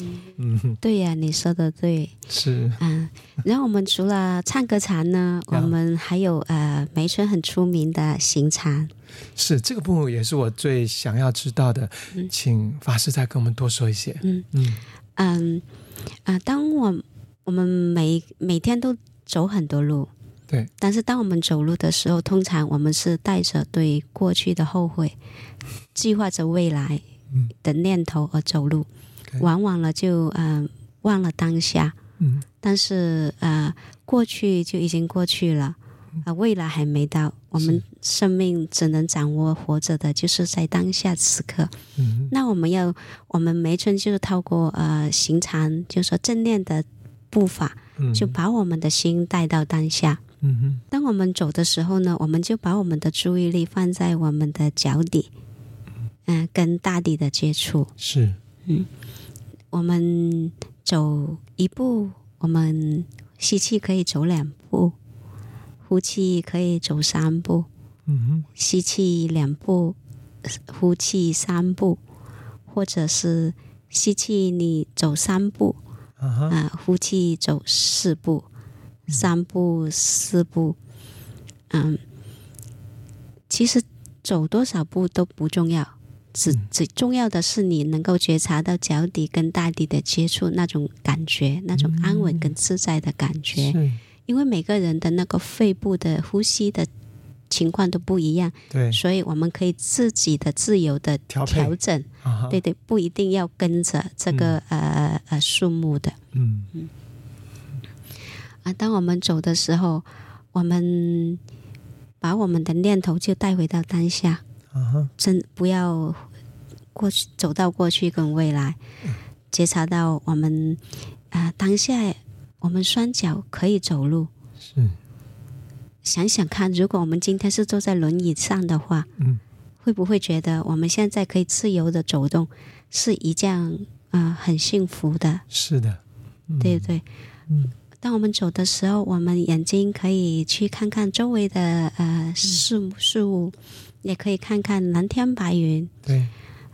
嗯，嗯对呀、啊，你说的对。是。嗯，然后我们除了唱歌禅呢，我们还有呃梅村很出名的行禅。是这个部分也是我最想要知道的，嗯、请法师再跟我们多说一些。嗯嗯嗯啊，当我我们每每天都走很多路，对，但是当我们走路的时候，通常我们是带着对过去的后悔，计划着未来的念头而走路，嗯、往往了就嗯、呃、忘了当下。嗯，但是呃过去就已经过去了。啊，未来还没到，我们生命只能掌握活着的，就是在当下此刻。嗯，那我们要，我们梅村就是透过呃行禅，就是说正念的步伐，就把我们的心带到当下。嗯哼，当我们走的时候呢，我们就把我们的注意力放在我们的脚底，嗯、呃，跟大地的接触。是，嗯，我们走一步，我们吸气可以走两步。呼气可以走三步，嗯哼，吸气两步，呼气三步，或者是吸气你走三步，啊呼气走四步，三步四步，嗯，其实走多少步都不重要，只最重要的是你能够觉察到脚底跟大地的接触那种感觉，那种安稳跟自在的感觉。嗯因为每个人的那个肺部的呼吸的情况都不一样，对，所以我们可以自己的自由的调整，对对，不一定要跟着这个、嗯、呃呃数目的，嗯。嗯。啊，当我们走的时候，我们把我们的念头就带回到当下，啊真不要过去走到过去跟未来，嗯、觉察到我们啊、呃、当下。我们双脚可以走路，是。想想看，如果我们今天是坐在轮椅上的话，嗯，会不会觉得我们现在可以自由的走动，是一件啊、呃、很幸福的？是的，嗯、对对。嗯，当我们走的时候，我们眼睛可以去看看周围的呃事事物，也可以看看蓝天白云。对，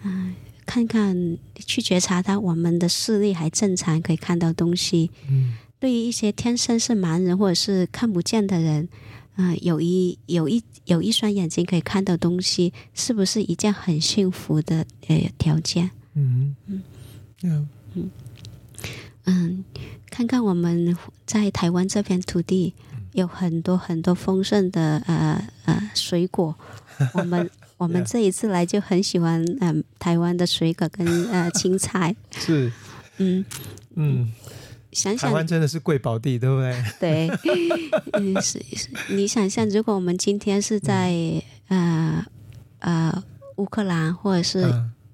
嗯、呃，看看去觉察它，我们的视力还正常，可以看到东西。嗯。对于一些天生是盲人或者是看不见的人，啊、呃，有一有一有一双眼睛可以看到东西，是不是一件很幸福的呃条件？嗯嗯嗯嗯嗯，看看我们在台湾这片土地有很多很多丰盛的呃呃水果，我们我们这一次来就很喜欢嗯、呃、台湾的水果跟呃 青菜，是。嗯。嗯。嗯想想，台湾真的是贵宝地，对不对？对，嗯，是是。你想象，如果我们今天是在、嗯、呃呃乌克兰或者是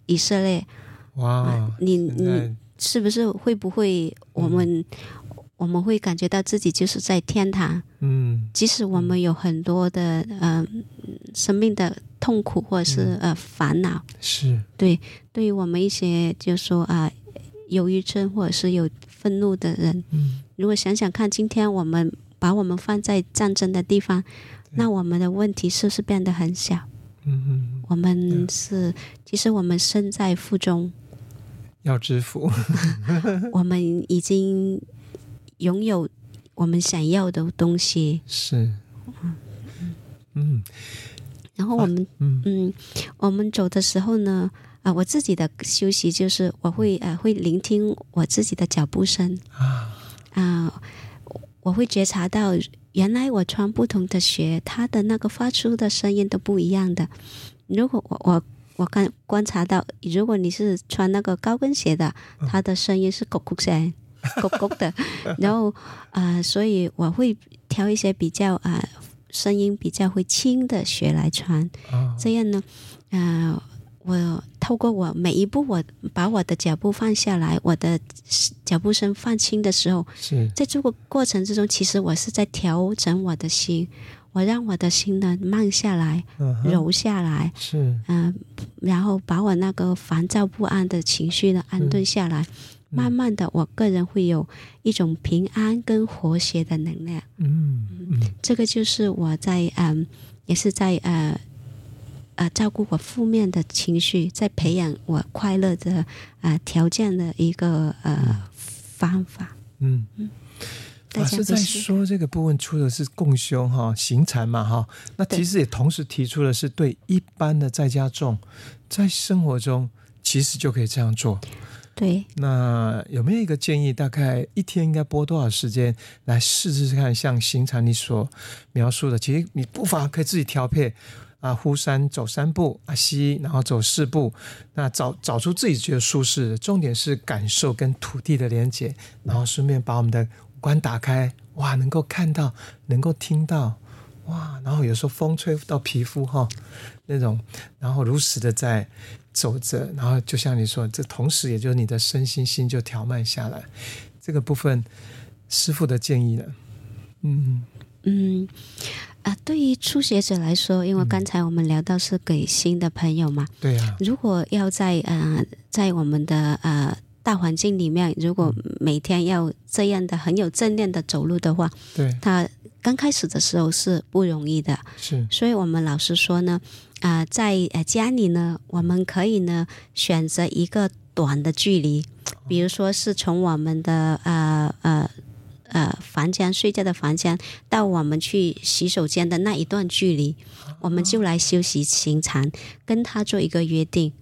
以色列，嗯、哇，呃、你你是不是会不会我们、嗯、我们会感觉到自己就是在天堂？嗯，即使我们有很多的嗯、呃、生命的痛苦或者是、嗯、呃烦恼，是对，对于我们一些就是说啊、呃、忧郁症或者是有。愤怒的人，嗯，如果想想看，今天我们把我们放在战争的地方，那我们的问题是不是变得很小？嗯嗯，我们是，其实我们身在福中，要知福。我们已经拥有我们想要的东西，是，嗯。嗯，然后我们，嗯。嗯，我们走的时候呢？啊，我自己的休息就是我会呃会聆听我自己的脚步声。啊。啊，我会觉察到原来我穿不同的鞋，它的那个发出的声音都不一样的。如果我我我看观察到，如果你是穿那个高跟鞋的，它的声音是咕咕声 的，然后啊、呃，所以我会挑一些比较啊、呃、声音比较会轻的鞋来穿，哦、这样呢，啊、呃，我透过我每一步，我把我的脚步放下来，我的脚步声放轻的时候，是。在这个过程之中，其实我是在调整我的心。我让我的心呢慢下来，嗯、柔下来，是，嗯、呃，然后把我那个烦躁不安的情绪呢安顿下来，嗯、慢慢的，我个人会有一种平安跟和谐的能量。嗯这个就是我在嗯、呃，也是在呃呃照顾我负面的情绪，在培养我快乐的啊、呃、条件的一个呃方法。嗯嗯。老师在说这个部分出的是共修哈行禅嘛哈，那其实也同时提出的是对一般的在家众，在生活中其实就可以这样做。对，那有没有一个建议？大概一天应该播多少时间来试试看？像行禅你所描述的，其实你步伐可以自己调配啊，呼三走三步啊，吸然后走四步，那找找出自己觉得舒适的。重点是感受跟土地的连接，然后顺便把我们的。关打开，哇，能够看到，能够听到，哇，然后有时候风吹到皮肤哈，那种，然后如实的在走着，然后就像你说，这同时也就是你的身心心就调慢下来，这个部分，师傅的建议呢，嗯。嗯啊，对于初学者来说，因为刚才我们聊到是给新的朋友嘛，对呀，如果要在呃在我们的呃。大环境里面，如果每天要这样的很有正念的走路的话，对，他刚开始的时候是不容易的。是，所以我们老师说呢，啊、在呃家里呢，我们可以呢选择一个短的距离，比如说是从我们的呃呃呃房间睡觉的房间到我们去洗手间的那一段距离，我们就来修习行禅，跟他做一个约定。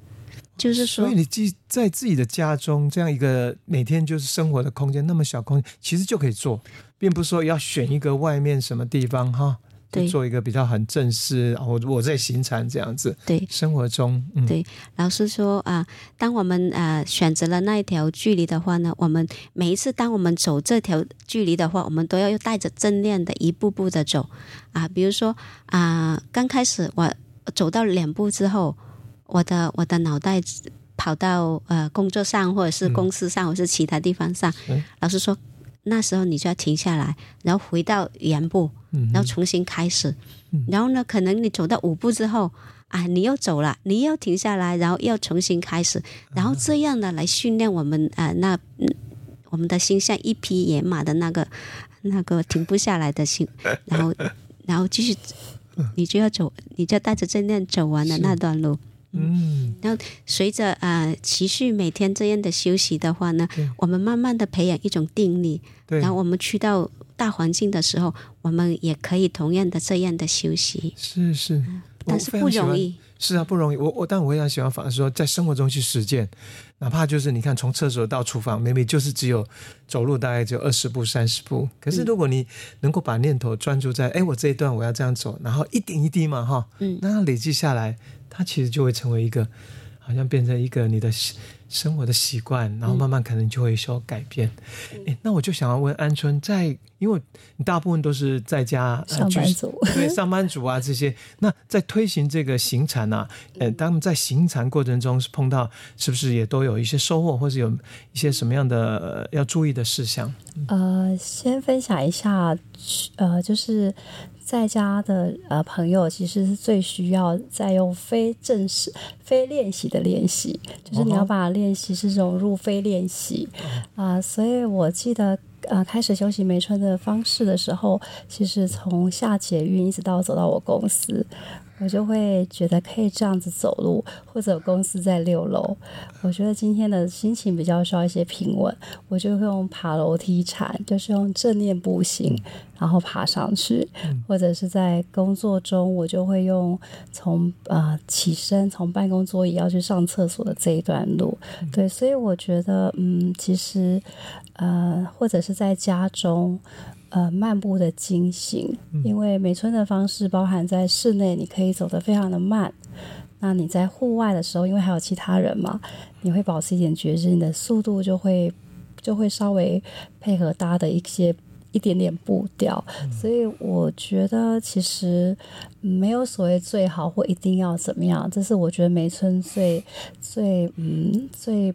就是说，所以你自在自己的家中这样一个每天就是生活的空间，那么小空间，其实就可以做，并不是说要选一个外面什么地方哈，对，做一个比较很正式。我我在行禅这样子，对，生活中，嗯、对，老师说啊、呃，当我们呃选择了那一条距离的话呢，我们每一次当我们走这条距离的话，我们都要又带着正念的一步步的走啊、呃，比如说啊、呃，刚开始我走到两步之后。我的我的脑袋跑到呃工作上，或者是公司上，嗯、或者是其他地方上。嗯、老师说，那时候你就要停下来，然后回到原步，嗯、然后重新开始。嗯、然后呢，可能你走到五步之后，啊，你又走了，你又停下来，然后又重新开始。然后这样呢，来训练我们呃那我们的心像一匹野马的那个那个停不下来的心，然后然后继续，你就要走，你就带着正念走完了那段路。嗯，然后随着呃持续每天这样的休息的话呢，我们慢慢的培养一种定力，对。然后我们去到大环境的时候，我们也可以同样的这样的休息。是是，嗯、但是不容易。是啊，不容易。我我但我非常喜欢法师说，在生活中去实践，哪怕就是你看从厕所到厨房，明明就是只有走路大概只有二十步三十步，可是如果你能够把念头专注在，哎、嗯，我这一段我要这样走，然后一点一滴嘛哈，嗯，那累积下来。它其实就会成为一个，好像变成一个你的生活的习惯，然后慢慢可能就会有所改变。嗯、那我就想要问安春，在因为你大部分都是在家上班族，呃、对上班族啊这些，那在推行这个行禅啊，呃，当他们在行禅过程中是碰到，是不是也都有一些收获，或是有一些什么样的要注意的事项？呃，先分享一下，呃，就是。在家的呃朋友，其实是最需要在用非正式、非练习的练习，就是你要把练习是融入非练习啊、呃。所以我记得呃开始修习梅春的方式的时候，其实从下捷运一直到走到我公司。我就会觉得可以这样子走路，或者公司在六楼。我觉得今天的心情比较需要一些平稳，我就会用爬楼梯禅，就是用正念步行，然后爬上去。或者是在工作中，我就会用从呃起身，从办公桌椅要去上厕所的这一段路。对，所以我觉得，嗯，其实呃，或者是在家中。呃，漫步的经行，因为梅村的方式包含在室内，你可以走得非常的慢。那你在户外的时候，因为还有其他人嘛，你会保持一点觉知，你的速度就会就会稍微配合大家的一些一点点步调。嗯、所以我觉得其实没有所谓最好或一定要怎么样，这是我觉得梅村最最嗯最。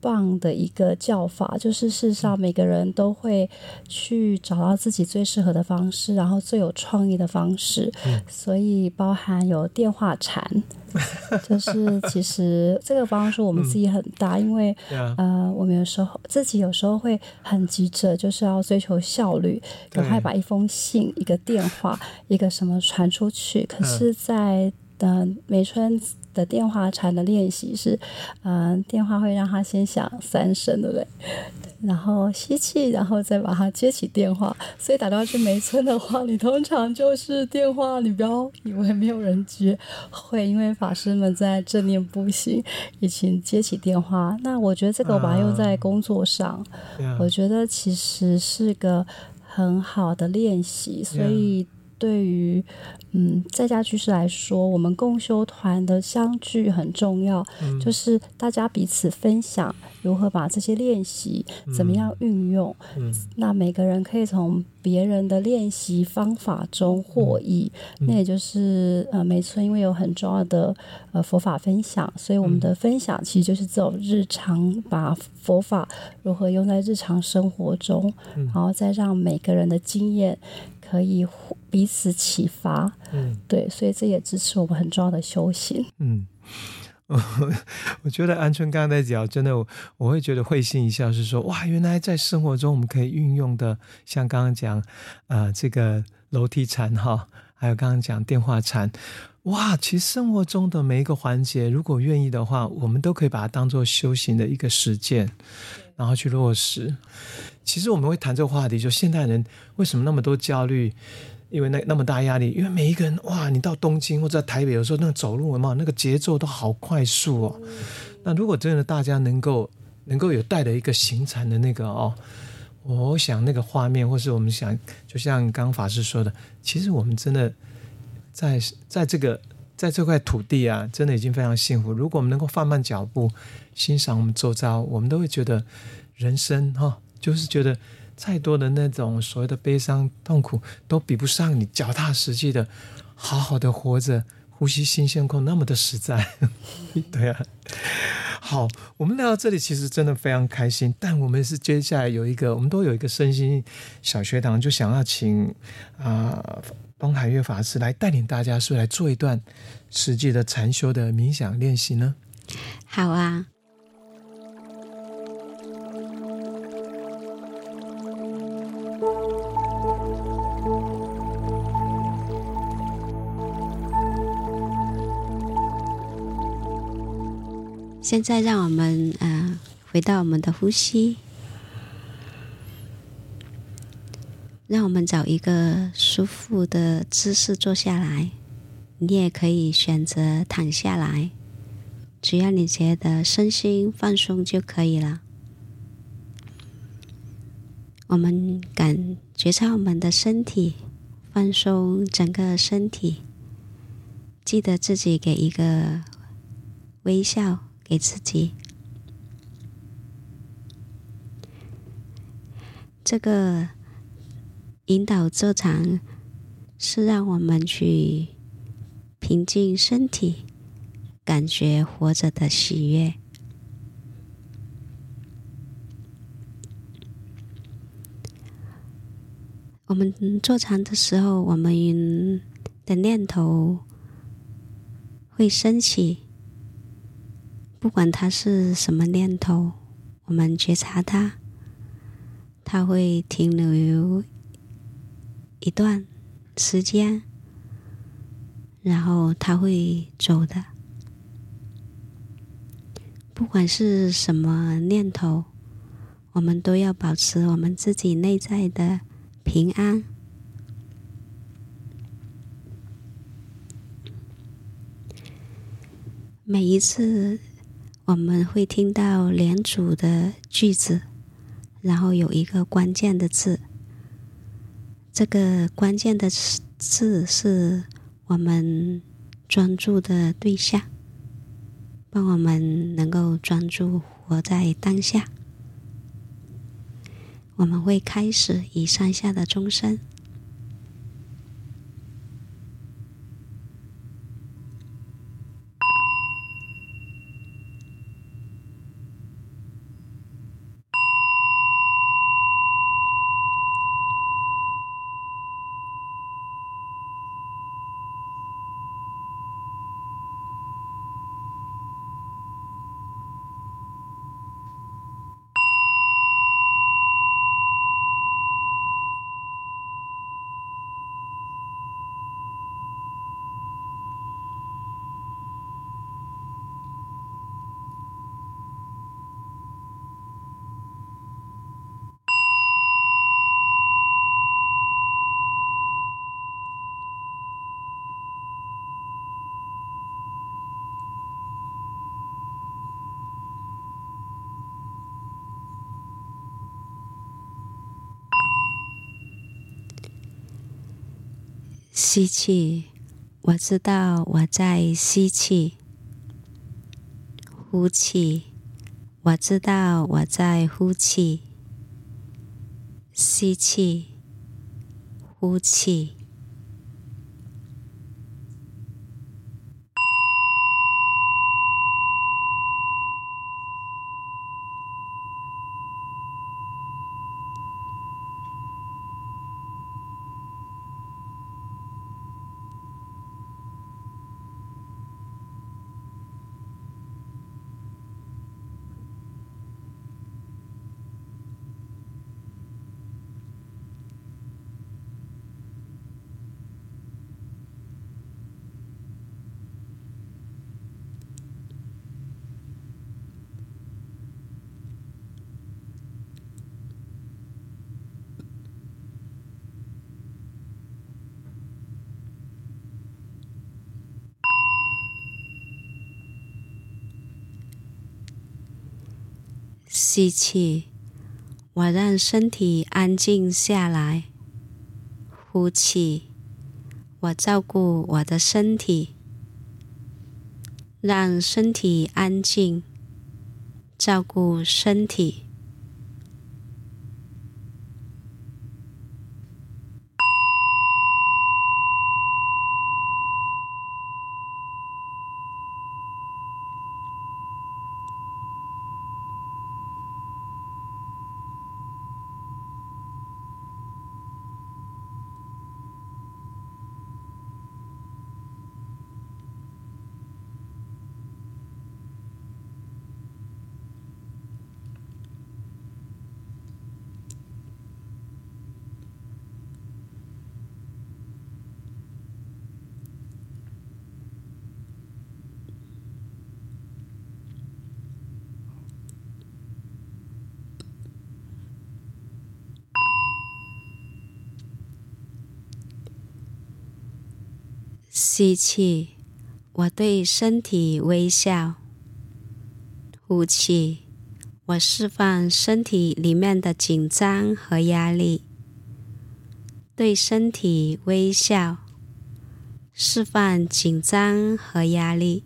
棒的一个叫法，就是事实上每个人都会去找到自己最适合的方式，然后最有创意的方式。嗯、所以包含有电话禅，就是其实这个帮助我们自己很大，嗯、因为.呃，我们有时候自己有时候会很急着，就是要追求效率，赶快把一封信、一个电话、一个什么传出去。可是，在的梅村。的电话禅的练习是，嗯、呃，电话会让他先响三声，对不对？然后吸气，然后再把它接起电话。所以打电话去梅村的话，你通常就是电话，你不要以为没有人接，会因为法师们在正念步行，已经接起电话。那我觉得这个我把它用在工作上，uh. 我觉得其实是个很好的练习，所以。对于嗯，在家居士来说，我们共修团的相聚很重要，嗯，就是大家彼此分享如何把这些练习怎么样运用。嗯，那每个人可以从别人的练习方法中获益。嗯，那也就是呃，梅村因为有很重要的呃佛法分享，所以我们的分享其实就是这种日常把佛法如何用在日常生活中，嗯，然后再让每个人的经验。可以彼此启发，嗯，对，所以这也支持我们很重要的修行。嗯，我 我觉得安春刚才讲，真的我，我会觉得会心一笑，是说哇，原来在生活中我们可以运用的，像刚刚讲，呃，这个楼梯禅哈，还有刚刚讲电话禅，哇，其实生活中的每一个环节，如果愿意的话，我们都可以把它当做修行的一个实践，然后去落实。其实我们会谈这个话题，就现代人为什么那么多焦虑？因为那那么大压力，因为每一个人哇，你到东京或者台北，有时候那个走路嘛，那个节奏都好快速哦。那如果真的大家能够能够有带的一个行禅的那个哦，我想那个画面，或是我们想，就像刚刚法师说的，其实我们真的在在这个在这块土地啊，真的已经非常幸福。如果我们能够放慢脚步，欣赏我们周遭，我们都会觉得人生哈。就是觉得再多的那种所谓的悲伤痛苦，都比不上你脚踏实地的好好的活着，呼吸新鲜空那么的实在。对啊，好，我们来到这里其实真的非常开心，但我们是接下来有一个，我们都有一个身心小学堂，就想要请啊、呃、东海月法师来带领大家，是来做一段实际的禅修的冥想练习呢？好啊。现在，让我们呃回到我们的呼吸，让我们找一个舒服的姿势坐下来。你也可以选择躺下来，只要你觉得身心放松就可以了。我们感觉到我们的身体放松，整个身体，记得自己给一个微笑。给自己，这个引导坐禅是让我们去平静身体，感觉活着的喜悦。我们坐禅的时候，我们的念头会升起。不管它是什么念头，我们觉察它，它会停留一段时间，然后它会走的。不管是什么念头，我们都要保持我们自己内在的平安。每一次。我们会听到连组的句子，然后有一个关键的字。这个关键的字是我们专注的对象，帮我们能够专注活在当下。我们会开始以上下的钟声。吸气，我知道我在吸气；呼气，我知道我在呼气。吸气，呼气。吸气，我让身体安静下来。呼气，我照顾我的身体，让身体安静，照顾身体。吸气，我对身体微笑。呼气，我释放身体里面的紧张和压力。对身体微笑，释放紧张和压力。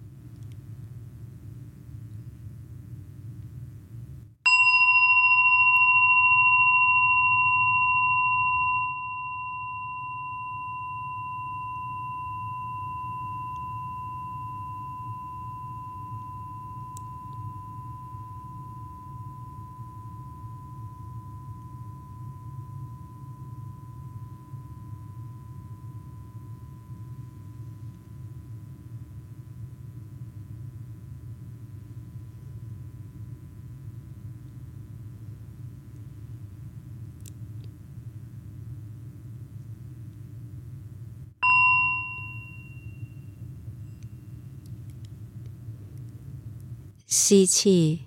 吸气，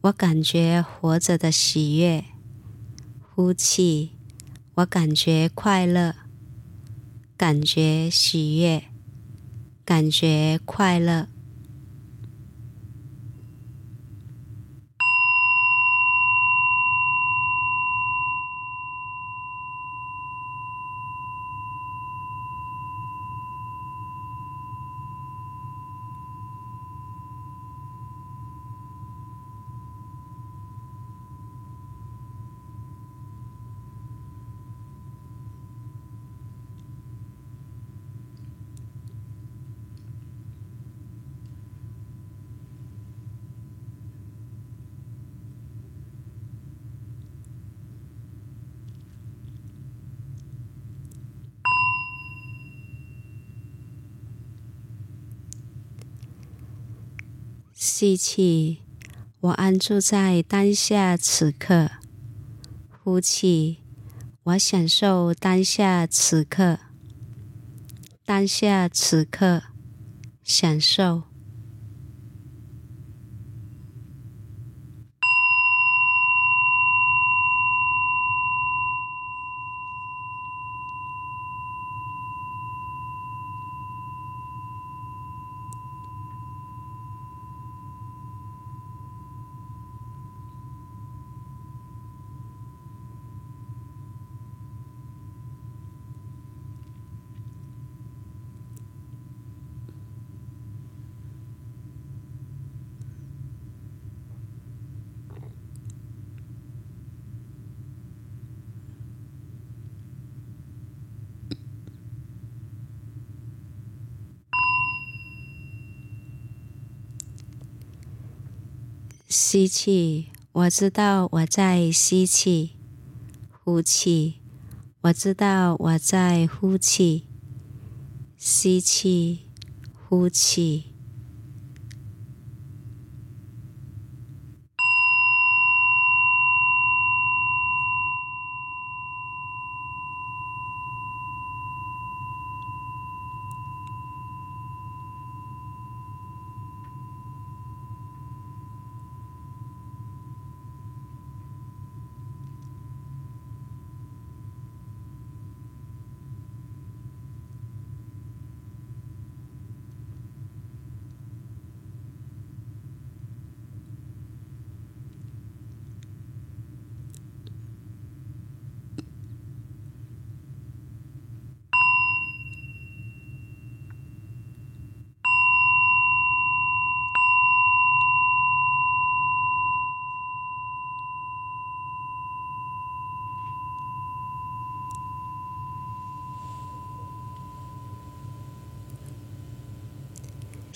我感觉活着的喜悦；呼气，我感觉快乐，感觉喜悦，感觉快乐。吸气，我安住在当下此刻；呼气，我享受当下此刻。当下此刻，享受。吸气，我知道我在吸气；呼气，我知道我在呼气。吸气，呼气。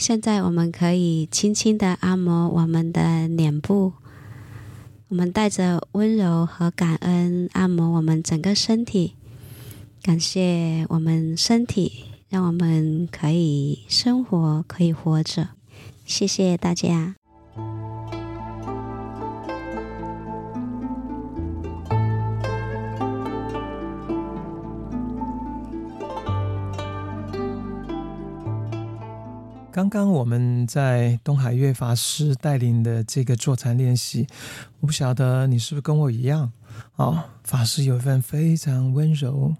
现在我们可以轻轻的按摩我们的脸部，我们带着温柔和感恩按摩我们整个身体，感谢我们身体，让我们可以生活，可以活着。谢谢大家。刚刚我们在东海月法师带领的这个坐禅练习，我不晓得你是不是跟我一样哦。法师有一份非常温柔，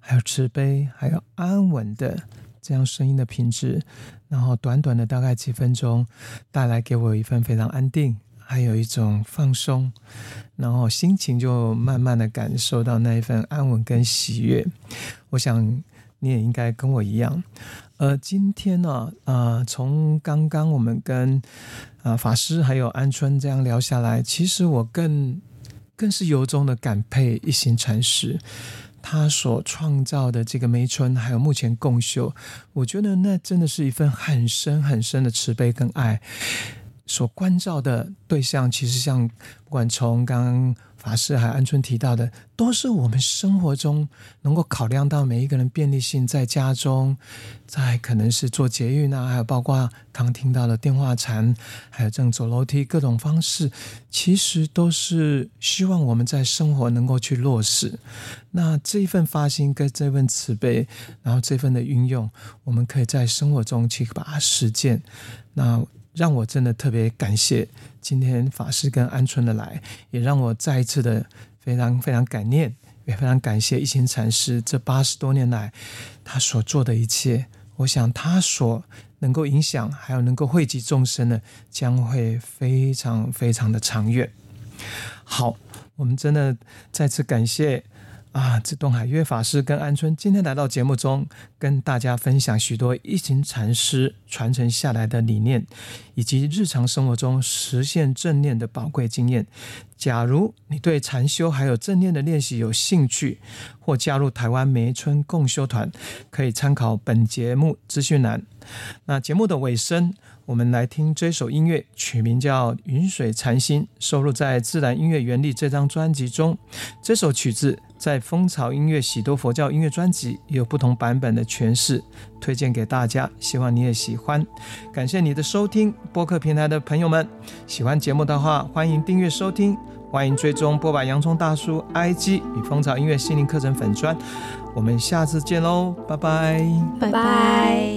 还有慈悲，还有安稳的这样声音的品质，然后短短的大概几分钟，带来给我一份非常安定，还有一种放松，然后心情就慢慢的感受到那一份安稳跟喜悦。我想你也应该跟我一样。呃，今天呢，呃，从刚刚我们跟啊、呃、法师还有安春这样聊下来，其实我更更是由衷的感佩一行禅师他所创造的这个梅村，还有目前共修，我觉得那真的是一份很深很深的慈悲跟爱，所关照的对象，其实像不管从刚刚。法师还安春提到的，都是我们生活中能够考量到每一个人便利性，在家中，在可能是做捷运啊，还有包括刚听到的电话禅，还有这种走楼梯各种方式，其实都是希望我们在生活能够去落实。那这一份发心跟这份慈悲，然后这份的运用，我们可以在生活中去把它实践。那让我真的特别感谢今天法师跟安春的来，也让我再一次的非常非常感念，也非常感谢一心禅师这八十多年来他所做的一切。我想他所能够影响，还有能够惠及众生的，将会非常非常的长远。好，我们真的再次感谢。啊，这东海月法师跟安春今天来到节目中，跟大家分享许多一行禅师传承下来的理念，以及日常生活中实现正念的宝贵经验。假如你对禅修还有正念的练习有兴趣，或加入台湾梅村共修团，可以参考本节目资讯栏。那节目的尾声，我们来听这首音乐，曲名叫《云水禅心》，收录在《自然音乐原理》这张专辑中。这首曲子。在蜂巢音乐喜多佛教音乐专辑也有不同版本的诠释，推荐给大家，希望你也喜欢。感谢你的收听，播客平台的朋友们，喜欢节目的话，欢迎订阅收听，欢迎追踪播把洋葱大叔 IG 与蜂巢音乐心灵课程粉专。我们下次见喽，拜拜，拜拜。